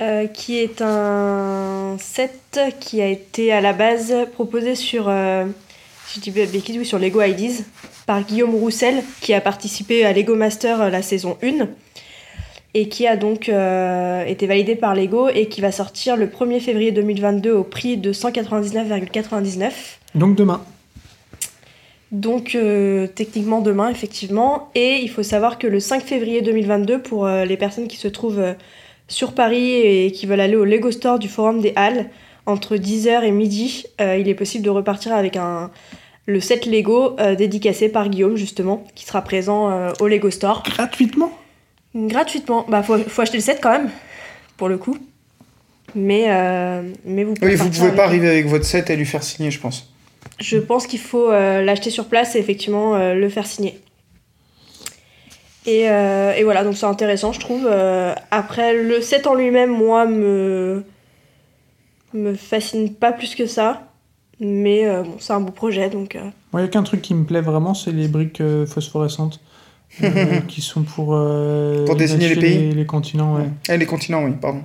euh, qui est un set qui a été à la base proposé sur euh, si je dis oui, sur Lego Ideas par Guillaume Roussel, qui a participé à Lego Master euh, la saison 1 et qui a donc euh, été validé par Lego et qui va sortir le 1er février 2022 au prix de 199,99. Donc demain. Donc euh, techniquement demain effectivement et il faut savoir que le 5 février 2022 pour euh, les personnes qui se trouvent sur Paris et qui veulent aller au Lego Store du Forum des Halles entre 10h et midi il est possible de repartir avec un le set Lego euh, dédicacé par Guillaume justement qui sera présent euh, au Lego Store Gratuitement? Gratuitement bah faut, faut acheter le set quand même pour le coup mais euh, mais vous pouvez Oui, vous pouvez pas arriver avec votre set et lui faire signer, je pense. je pense qu'il faut l'acheter sur place et effectivement le faire signer. Et, euh, et voilà, donc c'est intéressant, je trouve. Après, le set en lui-même, moi, me me fascine pas plus que ça. Mais euh, bon, c'est un beau projet, donc... euh, Moi, il n'y a qu'un truc qui me plaît vraiment, c'est les briques euh, phosphorescentes. euh, qui sont pour, euh, Pour désigner les pays. les, les continents. ouais. Eh, les continents, oui, pardon.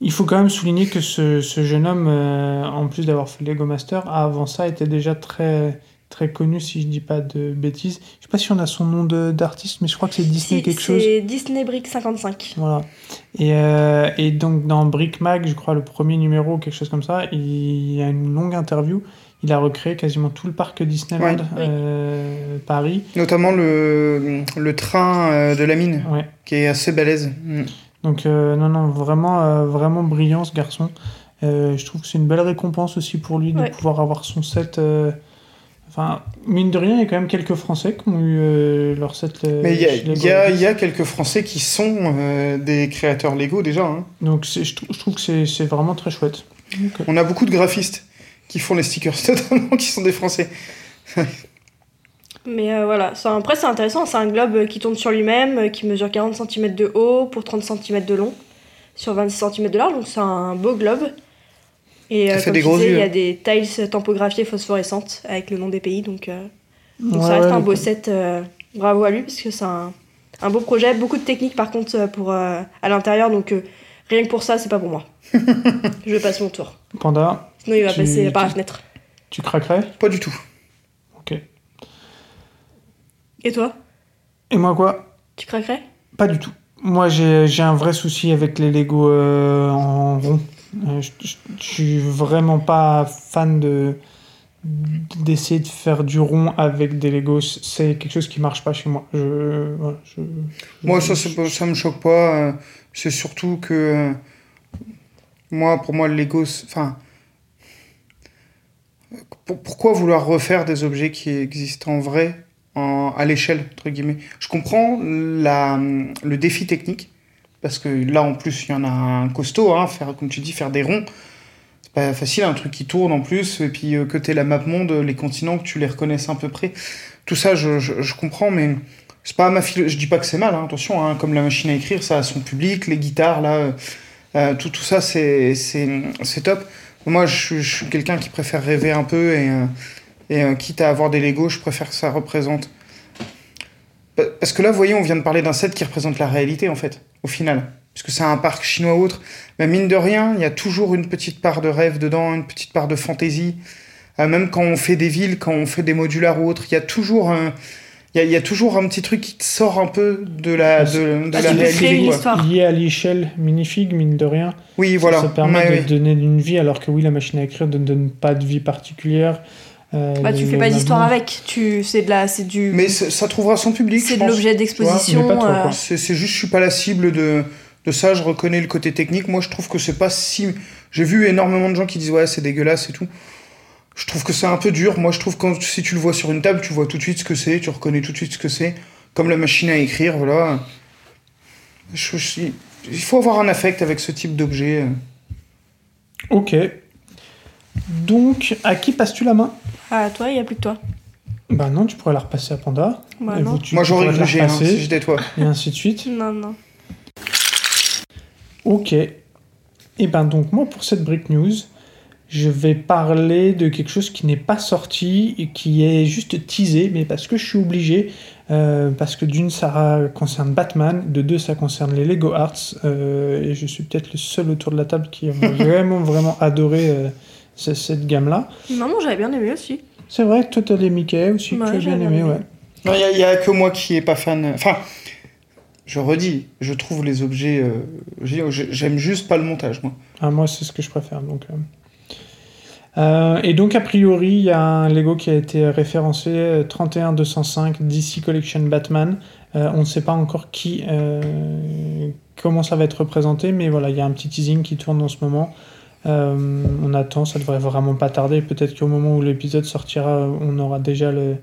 Il faut quand même souligner que ce, ce jeune homme, euh, en plus d'avoir fait Lego Master, avant ça était déjà très, très connu, si je dis pas de bêtises. Je sais pas si on a son nom de- d'artiste, mais je crois que c'est Disney Si, quelque chose. C'est Disney Brick 55. Voilà. Et, euh, et donc dans Brick Mag, je crois le premier numéro, quelque chose comme ça, il y a une longue interview. Il a recréé quasiment tout le parc Disneyland Ouais. euh, Paris. Notamment le, le train euh, de la mine, Ouais. qui est assez balèze. Mm. Donc euh, non, non, vraiment, euh, vraiment brillant ce garçon. Euh, je trouve que c'est une belle récompense aussi pour lui de Ouais. pouvoir avoir son set. Enfin, mine de rien, il y a quand même quelques Français qui ont eu euh, leur set. euh, Mais il y y y a quelques Français qui sont euh, des créateurs légaux déjà. hein. Donc je, trou- je trouve que c'est c'est vraiment très chouette. On a beaucoup de graphistes qui font les stickers, notamment qui sont des Français. Mais euh, voilà, ça, après c'est intéressant, c'est un globe qui tourne sur lui-même, qui mesure 40 cm de haut pour 30 cm de long, sur 26 cm de large, donc c'est un beau globe. Et euh, comme des tu gros disais, il y a des tiles tampographiées phosphorescentes avec le nom des pays, donc, euh, donc ouais, ça reste ouais, un beau set. euh, bravo à lui, parce que c'est un, un beau projet, beaucoup de techniques par contre euh, pour, euh, à l'intérieur, donc euh, rien que pour ça, c'est pas pour moi. Je passe mon tour. Panda, Sinon il va Tu- passer par la fenêtre. tu craquerais? Pas du tout. Ok. Et toi? Et moi quoi? Tu craquerais? Pas du tout. Moi, j'ai j'ai un vrai souci avec les Lego euh, en rond. Euh, je, je- je suis vraiment pas fan de d'essayer de faire du rond avec des Legos. C'est quelque chose qui marche pas chez moi. Je, voilà, je- Moi, ça, pas- ça me choque pas. euh, C'est surtout que. euh, Moi, pour moi, le Lego. Enfin. pour- Pourquoi vouloir refaire des objets qui existent en vrai, en, à l'échelle, entre guillemets? Je comprends la, le défi technique, parce que là, en plus, il y en a un costaud, hein, faire, comme tu dis, faire des ronds. C'est pas facile, un truc qui tourne en plus, et puis euh, que tu la map monde, les continents, que tu les reconnaisses à peu près. Tout ça, je, comprends, mais c'est pas ma. Je dis pas que c'est mal, hein, attention, hein, comme la machine à écrire, ça a son public, les guitares, là, euh, euh, tout, tout ça, c'est top. Moi, je, suis- quelqu'un qui préfère rêver un peu, et, euh, et quitte à avoir des Legos, je préfère que ça représente. Pa- Parce que là, vous voyez, on vient de parler d'un set qui représente la réalité, en fait, au final. Puisque c'est un parc chinois ou autre. Mais mine de rien, il y a toujours une petite part de rêve dedans, une petite part de fantaisie. Euh, même quand on fait des villes, quand on fait des modulars ou autres, il y a toujours un, il y a, il y a toujours un petit truc qui te sort un peu de la, de, de Ah, la réalité. lié à l'échelle minifig, mine de rien. Oui, voilà. Ça, permet de donner une vie, alors que oui, la machine à écrire ne donne pas de vie particulière. Euh, Bah, tu fais pas d'histoire avec, tu c'est de la c'est du Mais ça trouvera son public. c'est de l'objet d'exposition. euh. C'est juste, je suis pas la cible de, de ça. Je reconnais le côté technique. Moi, je trouve que c'est pas si. J'ai vu énormément de gens qui disent ouais, c'est dégueulasse et tout. Je trouve que c'est un peu dur. Moi, je trouve que quand si tu le vois sur une table, tu vois tout de suite ce que c'est, tu reconnais tout de suite ce que c'est. Comme la machine à écrire, voilà. Je- je- il faut avoir un affect avec ce type d'objet. Ok. Donc, à qui passes-tu la main Ah, toi, il y a plus que toi. Bah non, tu pourrais la repasser à Panda. Bah Et non. vous, tu Moi, j'aurais grugé hein, si j'étais toi. Et ainsi de suite. Non, non. Ok. Et ben donc moi pour cette Brick News, je vais parler de quelque chose qui n'est pas sorti et qui est juste teasé, mais parce que je suis obligé, euh, parce que d'une ça concerne Batman, de deux ça concerne les Lego Arts, euh, et je suis peut-être le seul autour de la table qui a vraiment vraiment adoré euh, cette gamme-là. Maman, j'avais bien aimé aussi. C'est vrai que toi t'as les Mickey aussi, que Ouais, tu as bien aimé, ouais. aimé. Non, il n'y a, que moi qui est pas fan. Enfin, je redis, je trouve les objets. euh, j'ai- J'aime juste pas le montage, moi. Ah, moi, c'est ce que je préfère. Donc, euh. Euh, et donc, a priori, il y a un Lego qui a été référencé euh, 31205 DC Collection Batman. Euh, on ne sait pas encore qui, euh, comment ça va être représenté, mais voilà, il y a un petit teasing qui tourne en ce moment. Euh, on attend, ça devrait vraiment pas tarder. Peut-être qu'au moment où l'épisode sortira, on aura déjà le,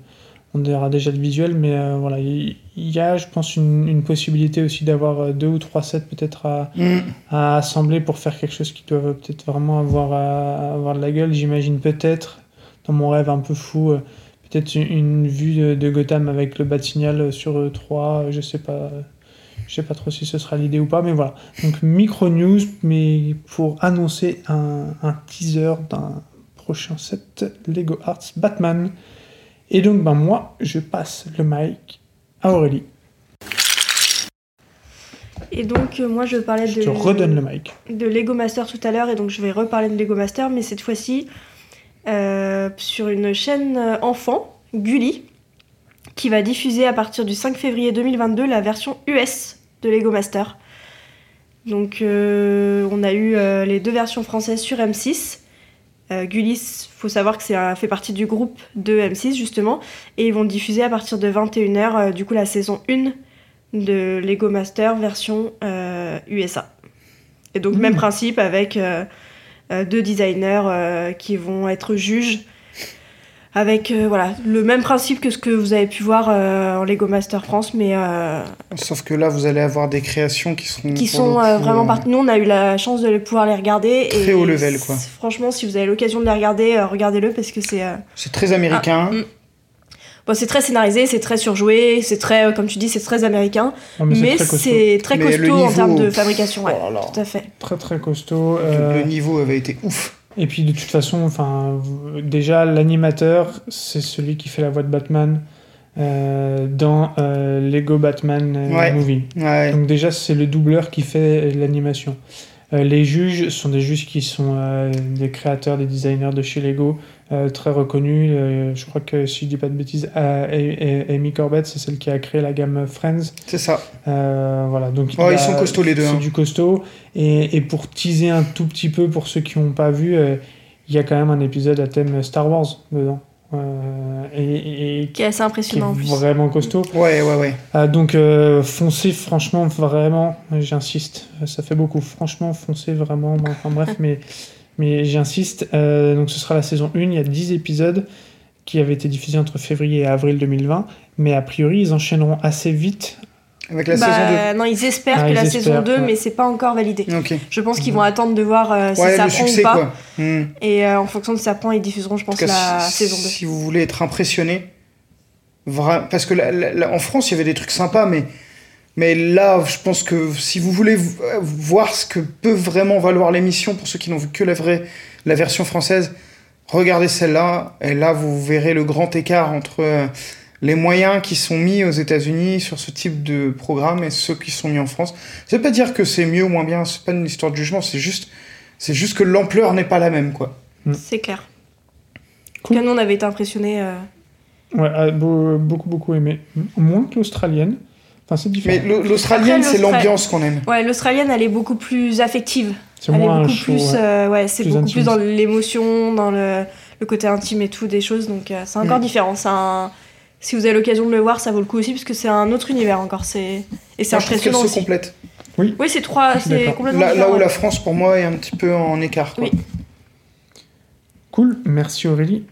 on aura déjà le visuel, mais euh, voilà, il y a, je pense, une, une possibilité aussi d'avoir euh, deux ou trois sets peut-être à, à assembler pour faire quelque chose qui doit peut-être vraiment avoir, à- avoir de la gueule. J'imagine peut-être, dans mon rêve un peu fou, peut-être une, une vue de, de Gotham avec le bat signal sur E3, je sais pas. Je sais pas trop si ce sera l'idée ou pas, mais voilà. Donc micro news, mais pour annoncer un, un teaser d'un prochain set Lego Arts Batman. Et donc ben moi, je passe le mic à Aurélie. Et donc, euh, moi, je parlais Je de, te redonne le mic. de Lego Master tout à l'heure, et donc je vais reparler de Lego Master, mais cette fois-ci euh, sur une chaîne euh, enfant Gulli, qui va diffuser à partir du 5 février 2022 la version US de Lego Master. Donc euh, on a eu euh, les deux versions françaises sur M6. Euh, Gulli, faut savoir que c'est un- fait partie du groupe de M6 justement, et ils vont diffuser à partir de 21h euh, du coup la saison 1 de Lego Master version USA. Et donc même principe avec deux designers qui vont être juges avec euh, voilà le même principe que ce que vous avez pu voir euh, en Lego Master France, mais euh, Sauf que là, vous allez avoir des créations qui seront. qui sont euh, coup, vraiment euh, partis. Nous, on a eu la chance de les- pouvoir les regarder. Très et haut level, quoi. Franchement, si vous avez l'occasion de les regarder, euh, regardez-le parce que c'est euh, C'est très américain. Ah, mm. bon, c'est très scénarisé, c'est très surjoué, c'est très, comme tu dis, c'est très américain, Oh, mais c'est très costaud. très en termes de fabrication. Ouais, Oh tout à fait. Très très costaud. Euh, Le niveau avait été ouf. Et puis de toute façon, enfin, déjà l'animateur, c'est celui qui fait la voix de Batman euh, dans euh, Lego Batman euh, Ouais. Movie. Ouais. Donc déjà, c'est le doubleur qui fait l'animation. Euh, les juges sont des juges qui sont des créateurs, des designers de chez Lego, euh, très reconnus. Euh, je crois que si je dis pas de bêtises, euh, Amy Corbett, c'est celle qui a créé la gamme Friends. C'est ça. Euh, voilà, donc Oh, il ils a- sont costauds, les deux, C'est hein. du costaud. Et, et pour teaser un tout petit peu pour ceux qui n'ont pas vu, euh, il y a quand même un épisode à thème Star Wars dedans. Euh, et, et Qui est assez qui est impressionnant en plus. vraiment costaud. Ouais, ouais, ouais. Donc euh, foncez franchement vraiment, j'insiste, ça fait beaucoup. Franchement foncez vraiment. Enfin bref, mais mais j'insiste. Euh, donc ce sera la saison 1. Il y a 10 épisodes qui avaient été diffusés entre février et avril 2020, mais a priori ils enchaîneront assez vite. Avec la Bah, saison non, ils espèrent Ah, que ils la espèrent, saison 2, ouais. mais c'est pas encore validé. 2. Ok. Je pense qu'ils vont attendre de voir euh, si ouais, ça prend succès, ou pas. quoi. Et euh, en fonction de si ça prend, ils diffuseront, je En pense, cas, la si, saison 2. si vous voulez être impressionné, vra- parce que la- la- la- en France, il y avait des trucs sympas, mais, mais là, je pense que si vous voulez euh, voir ce que peut vraiment valoir l'émission, pour ceux qui n'ont vu que la, vraie, la version française, regardez celle-là, et là, vous verrez le grand écart entre euh, les moyens qui sont mis aux États-Unis sur ce type de programme et ceux qui sont mis en France. Ça veut pas dire que c'est mieux ou moins bien, c'est pas une histoire de jugement, c'est juste, c'est juste que l'ampleur n'est pas la même, quoi. C'est clair. Cool. En tout cas, nous, on avait été impressionnés. euh, Ouais, ah, beau- beaucoup beaucoup aimé. Moins que l'australienne. Enfin c'est différent. Mais l'A- l'Australienne, c'est l'ambiance qu'on aime. Ouais, l'australienne, elle est beaucoup plus affective. C'est Elle est beaucoup show, plus. euh, ouais, c'est Plus beaucoup intime. plus dans l'émotion, dans le, le côté intime et tout des choses. Donc, euh, c'est encore Mm. différent. C'est un- Si vous avez l'occasion de le voir, ça vaut le coup aussi, parce que c'est un autre univers encore. C'est... Et c'est impressionnant se aussi. complète. Oui, c'est trois. C'est complètement Là, là où la France, pour moi, est un petit peu en écart. Quoi. Oui. Cool, merci Aurélie.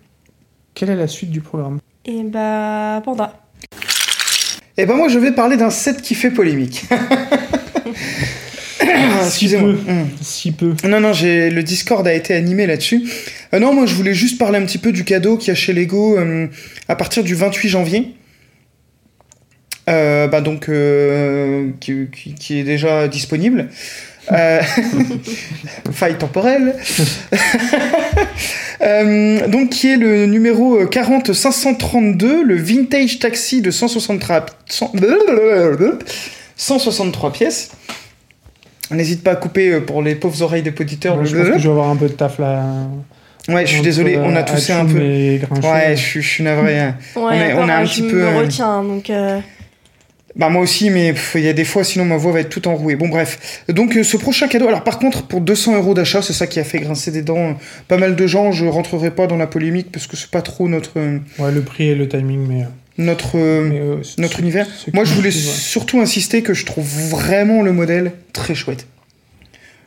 Quelle est la suite du programme? Et bah, Panda. Et ben moi, je vais parler d'un set qui fait polémique. Excusez-moi. Si peu. Hum. Si peu. Non, non, j'ai le Discord a été animé là-dessus. Euh, non, moi, je voulais juste parler un petit peu du cadeau qu'il y a chez Lego euh, à partir du 28 janvier. Euh, bah donc, qui, qui- qui est déjà disponible. Euh, faille temporelle. Euh, donc, qui est le numéro 40532, le vintage taxi de 163, 100 163 pièces. N'hésite pas à couper euh, pour les pauvres oreilles des auditeurs. Ouais, je pense que je vais avoir un peu de taf là. Ouais, je suis désolé, on a euh, toussé un peu. Ouais, je, suis- je suis navré. hein. Est- on est un euh, petit peu, me euh, retiens, donc. euh, Bah moi aussi, mais il y a des fois, sinon ma voix va être tout enrouée. Bon bref. Donc euh, ce prochain cadeau, alors par contre, pour 200 euros d'achat, c'est ça qui a fait grincer des dents euh, pas mal de gens. Je rentrerai pas dans la polémique parce que c'est pas trop notre euh, Ouais, le prix et le timing, mais. notre euh, mais, euh, c'est- notre c'est- univers. c'est Moi, je voulais ouais. surtout insister que je trouve vraiment le modèle très chouette.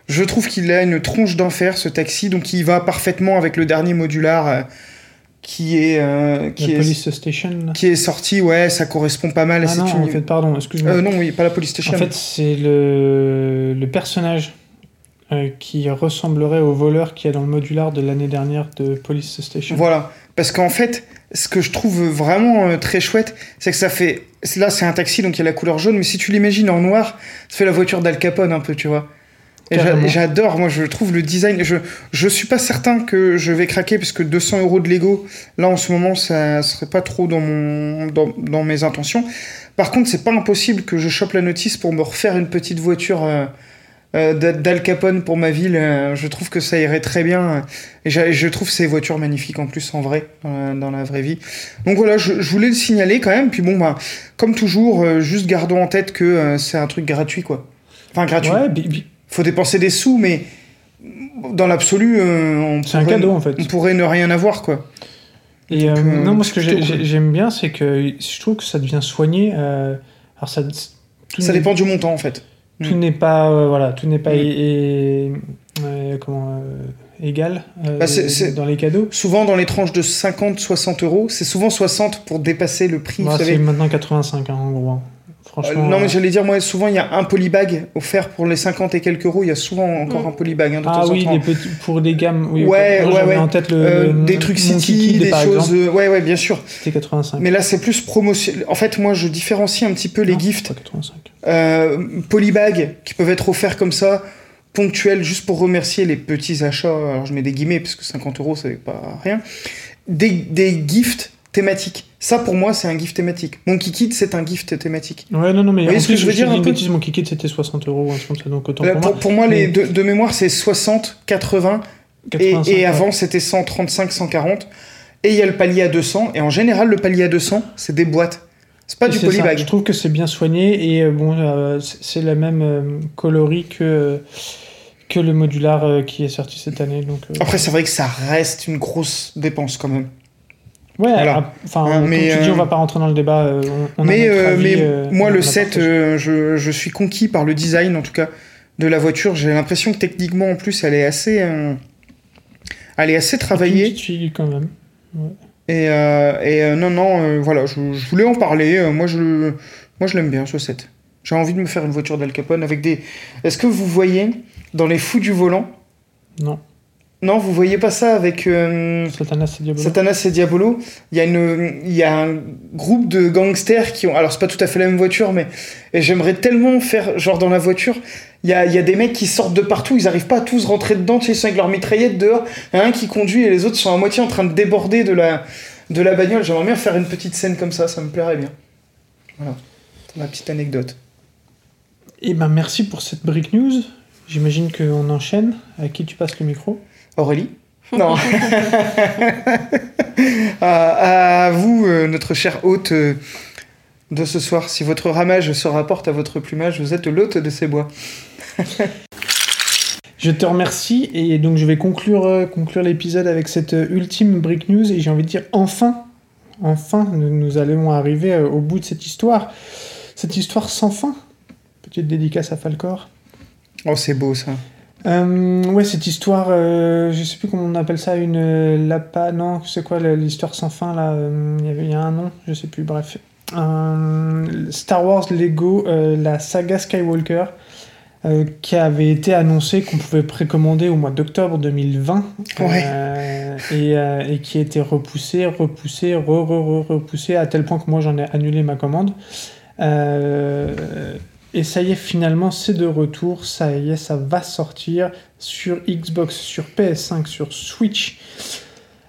Je trouve qu'il a une tronche d'enfer, ce taxi, donc il va parfaitement avec le dernier modular euh, qui est euh, qui La est Police Station. là. qui est sorti. Ouais, ça correspond pas mal à Ah cet non, en univers. fait, pardon, excuse-moi. Euh, non, oui, pas la police station. En fait, c'est le, le personnage euh, qui ressemblerait au voleur qu'il y a dans le modular de l'année dernière de Police Station. Voilà. Parce qu'en fait, ce que je trouve vraiment euh, très chouette, c'est que ça fait. Là, c'est un taxi, donc il y a la couleur jaune, mais si tu l'imagines en noir, ça fait la voiture d'Al Capone un peu, tu vois. J'adore, moi je trouve le design. Je, je suis pas certain que je vais craquer, parce que 200 euros de Lego, là en ce moment, ça serait pas trop dans, mon, dans, dans mes intentions. Par contre, c'est pas impossible que je chope la notice pour me refaire une petite voiture. euh, euh, d'A- d'Al Capone pour ma ville. euh, je trouve que ça irait très bien. Et je trouve ces voitures magnifiques en plus en vrai, dans la vraie vie. Donc voilà, je, je voulais le signaler quand même. Puis bon, bah, comme toujours, juste gardons en tête que c'est un truc gratuit, quoi. Enfin, gratuit. Ouais, Faut dépenser des sous, mais dans l'absolu, euh, on, c'est un pourrait- cadeau en fait. on pourrait ne rien avoir, quoi. Et euh, Donc, euh, non, moi ce que j'aime bien, c'est que je trouve que ça devient soigné. euh, alors ça, Ça dépend du montant, en fait. Tout Mm. n'est pas voilà, tout n'est pas Mm. comment égal Bah, dans les cadeaux. Souvent, dans les tranches de 50-60 euros, c'est souvent 60 pour dépasser le prix, Bah, c'est maintenant 85 hein, en gros. Euh, non, mais euh, j'allais dire, moi, souvent, il y a un polybag offert pour les 50 et quelques euros. Il y a souvent encore Mm. un polybag, hein, de ah temps oui, en temps. les petits, pour des gammes. Oui, Ouais, ouais, ouais. en tête le, Euh, le- des trucs City, des par choses. euh, ouais, ouais, bien sûr. C'était 85. Mais là, c'est plus promotion. En fait, moi, je différencie un petit peu les Non, gifts. pas 85. Euh, polybag qui peuvent être offerts comme ça, ponctuels, juste pour remercier les petits achats. Alors, je mets des guillemets parce que 50 euros, c'est pas rien. Des, des gifts thématiques. Ça, pour moi, c'est un gift thématique. Mon Kikid, c'est un gift thématique. Ouais, non, non, mais voyez en ce que je veux dire un peu bêtise, mon Kikid c'était 60 euros donc autant pour pour, moi. pour moi, les, de, de mémoire, c'est 60, 80. Et, 85, et ouais. avant, c'était 135, 140. Et il y a le palier à 200. Et en général, le palier à 200, c'est des boîtes. C'est pas Et du ça. polybag. Je trouve que c'est bien soigné et euh, bon, euh, c'est la même euh, coloris que, que le modular euh, qui est sorti cette année. Donc, euh, Après, c'est vrai que ça reste une grosse dépense quand même. Ouais, ah, enfin, Hein, comme tu dis, euh, on va pas rentrer dans le débat. euh, on, on a mais euh, avis, mais euh, moi, le a 7, partagé. euh, je, je suis conquis par le design, en tout cas, de la voiture. J'ai l'impression que techniquement, en plus, elle est assez, euh, elle est assez travaillée. fille quand même. Et, euh, et euh, non, non, euh, voilà, je, je voulais en parler. Euh, moi, je, moi, je l'aime bien, ce 7. J'ai envie de me faire une voiture d'Al Capone avec des. Est-ce que vous voyez dans les fous du volant? Non, Non, vous voyez pas ça avec euh, Satanas et Diabolo. Satanas et Diabolo Il y a une, il y a un groupe de gangsters qui ont. Alors, c'est pas tout à fait la même voiture, mais et j'aimerais tellement faire genre dans la voiture. Il y a, il y a des mecs qui sortent de partout, ils arrivent pas à tous rentrer dedans, tu sais, ils sont avec leur mitraillette dehors. Il y a un qui conduit et les autres sont à moitié en train de déborder de la, de la bagnole. J'aimerais bien faire une petite scène comme ça, ça me plairait bien. Voilà, c'est ma petite anecdote. Eh ben, merci pour cette break news. J'imagine qu'on enchaîne. À qui tu passes le micro? Aurélie Non. à, à vous, euh, notre cher hôte euh, de ce soir. Si votre ramage se rapporte à votre plumage, vous êtes l'hôte de ces bois. Je te remercie et donc je vais conclure, euh, conclure l'épisode avec cette ultime break news et j'ai envie de dire enfin, enfin, nous, allons arriver au bout de cette histoire, cette histoire sans fin. Petite dédicace à Falcor. Oh, c'est beau ça. Euh, ouais, cette histoire, euh, je sais plus comment on appelle ça, une euh, lapa, non, c'est quoi l'histoire sans fin là euh, Il y avait il y a un nom, je sais plus, bref. Euh, Star Wars Lego, euh, la saga Skywalker, qui avait été annoncé qu'on pouvait précommander au mois d'octobre 2020 Ouais. et, et qui a été repoussé, repoussé, re, re, re- repoussé à tel point que moi j'en ai annulé ma commande. Euh, et ça y est, finalement, c'est de retour. Ça y est, ça va sortir sur Xbox, sur PS5, sur Switch.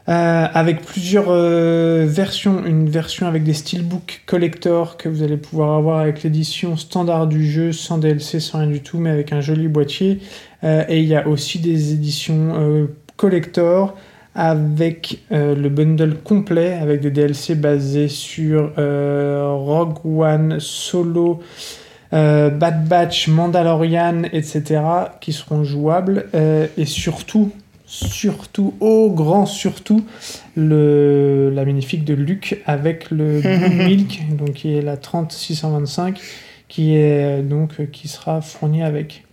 Euh, avec plusieurs euh, versions. Une version avec des steelbooks collector que vous allez pouvoir avoir avec l'édition standard du jeu, sans DLC, sans rien du tout, mais avec un joli boîtier. Euh, et il y a aussi des éditions collector avec le bundle complet, avec des DLC basés sur Rogue One, Solo, euh, Bad Batch, Mandalorian, etc., qui seront jouables. euh, et surtout, surtout, au grand surtout, le, la magnifique de Luke avec le Blue Milk, donc qui est la 30625, qui est donc qui sera fournie avec.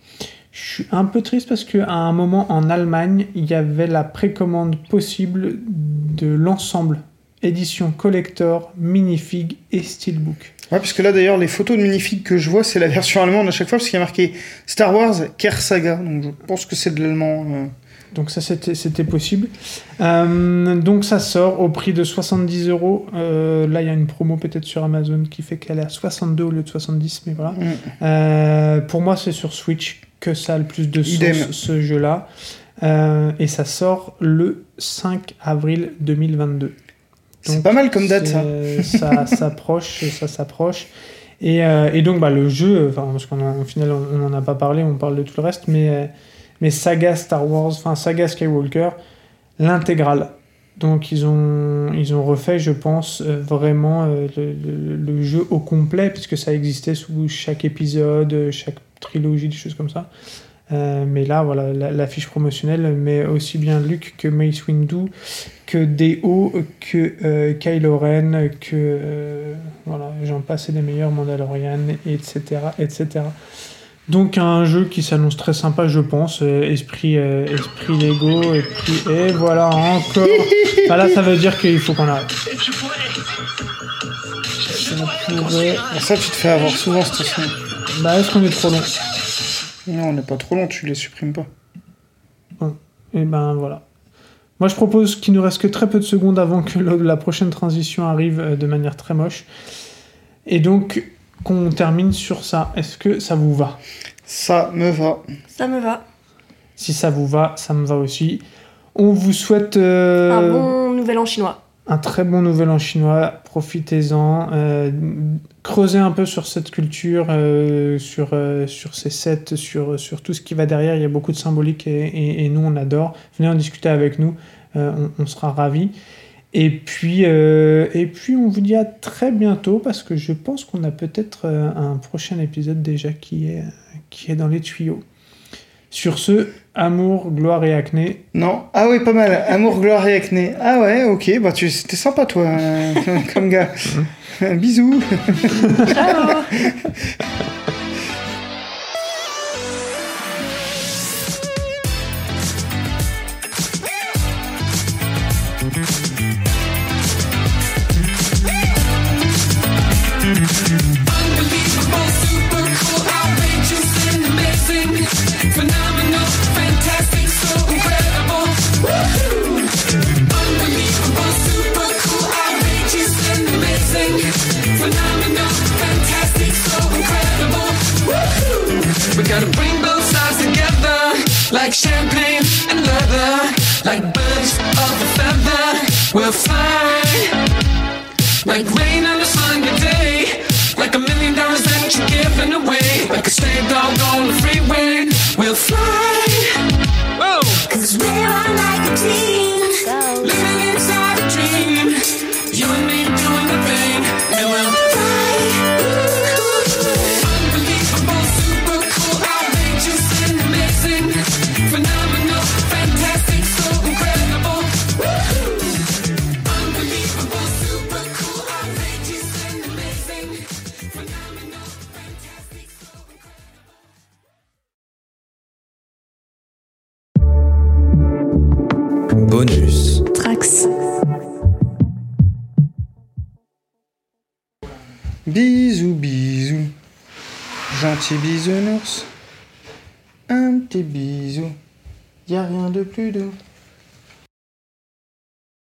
Je suis un peu triste parce qu'à un moment en Allemagne, il y avait la précommande possible de l'ensemble édition collector, minifig et steelbook. Ouais, parce que là d'ailleurs, les photos de Minifig que je vois, c'est la version allemande à chaque fois, parce qu'il y a marqué Star Wars Ker Saga. Donc je pense que c'est de l'allemand. euh. Donc ça, c'était c'était possible. Euh, donc ça sort au prix de 70 euros. Euh, Là, il y a une promo peut-être sur Amazon qui fait qu'elle est à 62 au lieu de 70, mais voilà. Mm. Euh, pour moi, c'est sur Switch que ça a le plus de sens, Idem. ce jeu-là. Euh, et ça sort le 5 avril 2022. C'est pas mal comme date ça. s'approche, ça s'approche. Et, euh, et donc, bah, le jeu, enfin, parce qu'au final, on n'en a pas parlé, on parle de tout le reste, mais, euh, mais saga Star Wars, enfin, saga Skywalker, l'intégrale. Donc, ils ont, ils ont refait, je pense, euh, vraiment le, le- le jeu au complet, puisque ça existait sous chaque épisode, chaque trilogie, des choses comme ça. Euh, mais là, voilà, la- l'affiche promotionnelle met aussi bien Luke que Mace Windu, que D.O., que euh, Kylo Ren, que euh, voilà, j'en passe et des meilleurs Mandalorian, etc., etc. Donc un jeu qui s'annonce très sympa, je pense. euh, esprit, euh, esprit Lego, esprit et voilà encore. Bah là, ça veut dire qu'il faut qu'on arrête. Ça, tu te fais avoir souvent, cette façon. Bah est-ce qu'on est trop long? Non, on n'est pas trop long, tu les supprimes pas. Et ben voilà. Moi, je propose qu'il nous reste que très peu de secondes avant que le- la prochaine transition arrive euh, de manière très moche. Et donc, qu'on termine sur ça. Est-ce que ça vous va? Ça me va. Ça me va. Si ça vous va, ça me va aussi. On vous souhaite euh, Un bon nouvel an chinois. Un très bon nouvel an chinois. Profitez-en. euh, creusez un peu sur cette culture, euh, sur, euh, sur ces sets, sur, tout ce qui va derrière. Il y a beaucoup de symbolique et, nous, on adore. Venez en discuter avec nous. on, sera ravis. Et puis, on vous dit à très bientôt parce que je pense qu'on a peut-être un prochain épisode déjà qui est dans les tuyaux. Sur ce, amour, gloire et acné. Non. Ah oui, pas mal. Amour, gloire et acné. Ah ouais, ok. Bah, tu... c'était sympa, toi, euh, comme gars. Bisous. Ciao We gotta bring both sides together, like champagne and leather, like birds of a feather. We'll fly. Like rain on a sunny day Like a million dollars that you're giving away Like a stray dog on the freeway We'll fly Whoa Cause we're on like a team Bisous, bisous. Gentil bisounours. Un petit bisou. Y a rien de plus doux.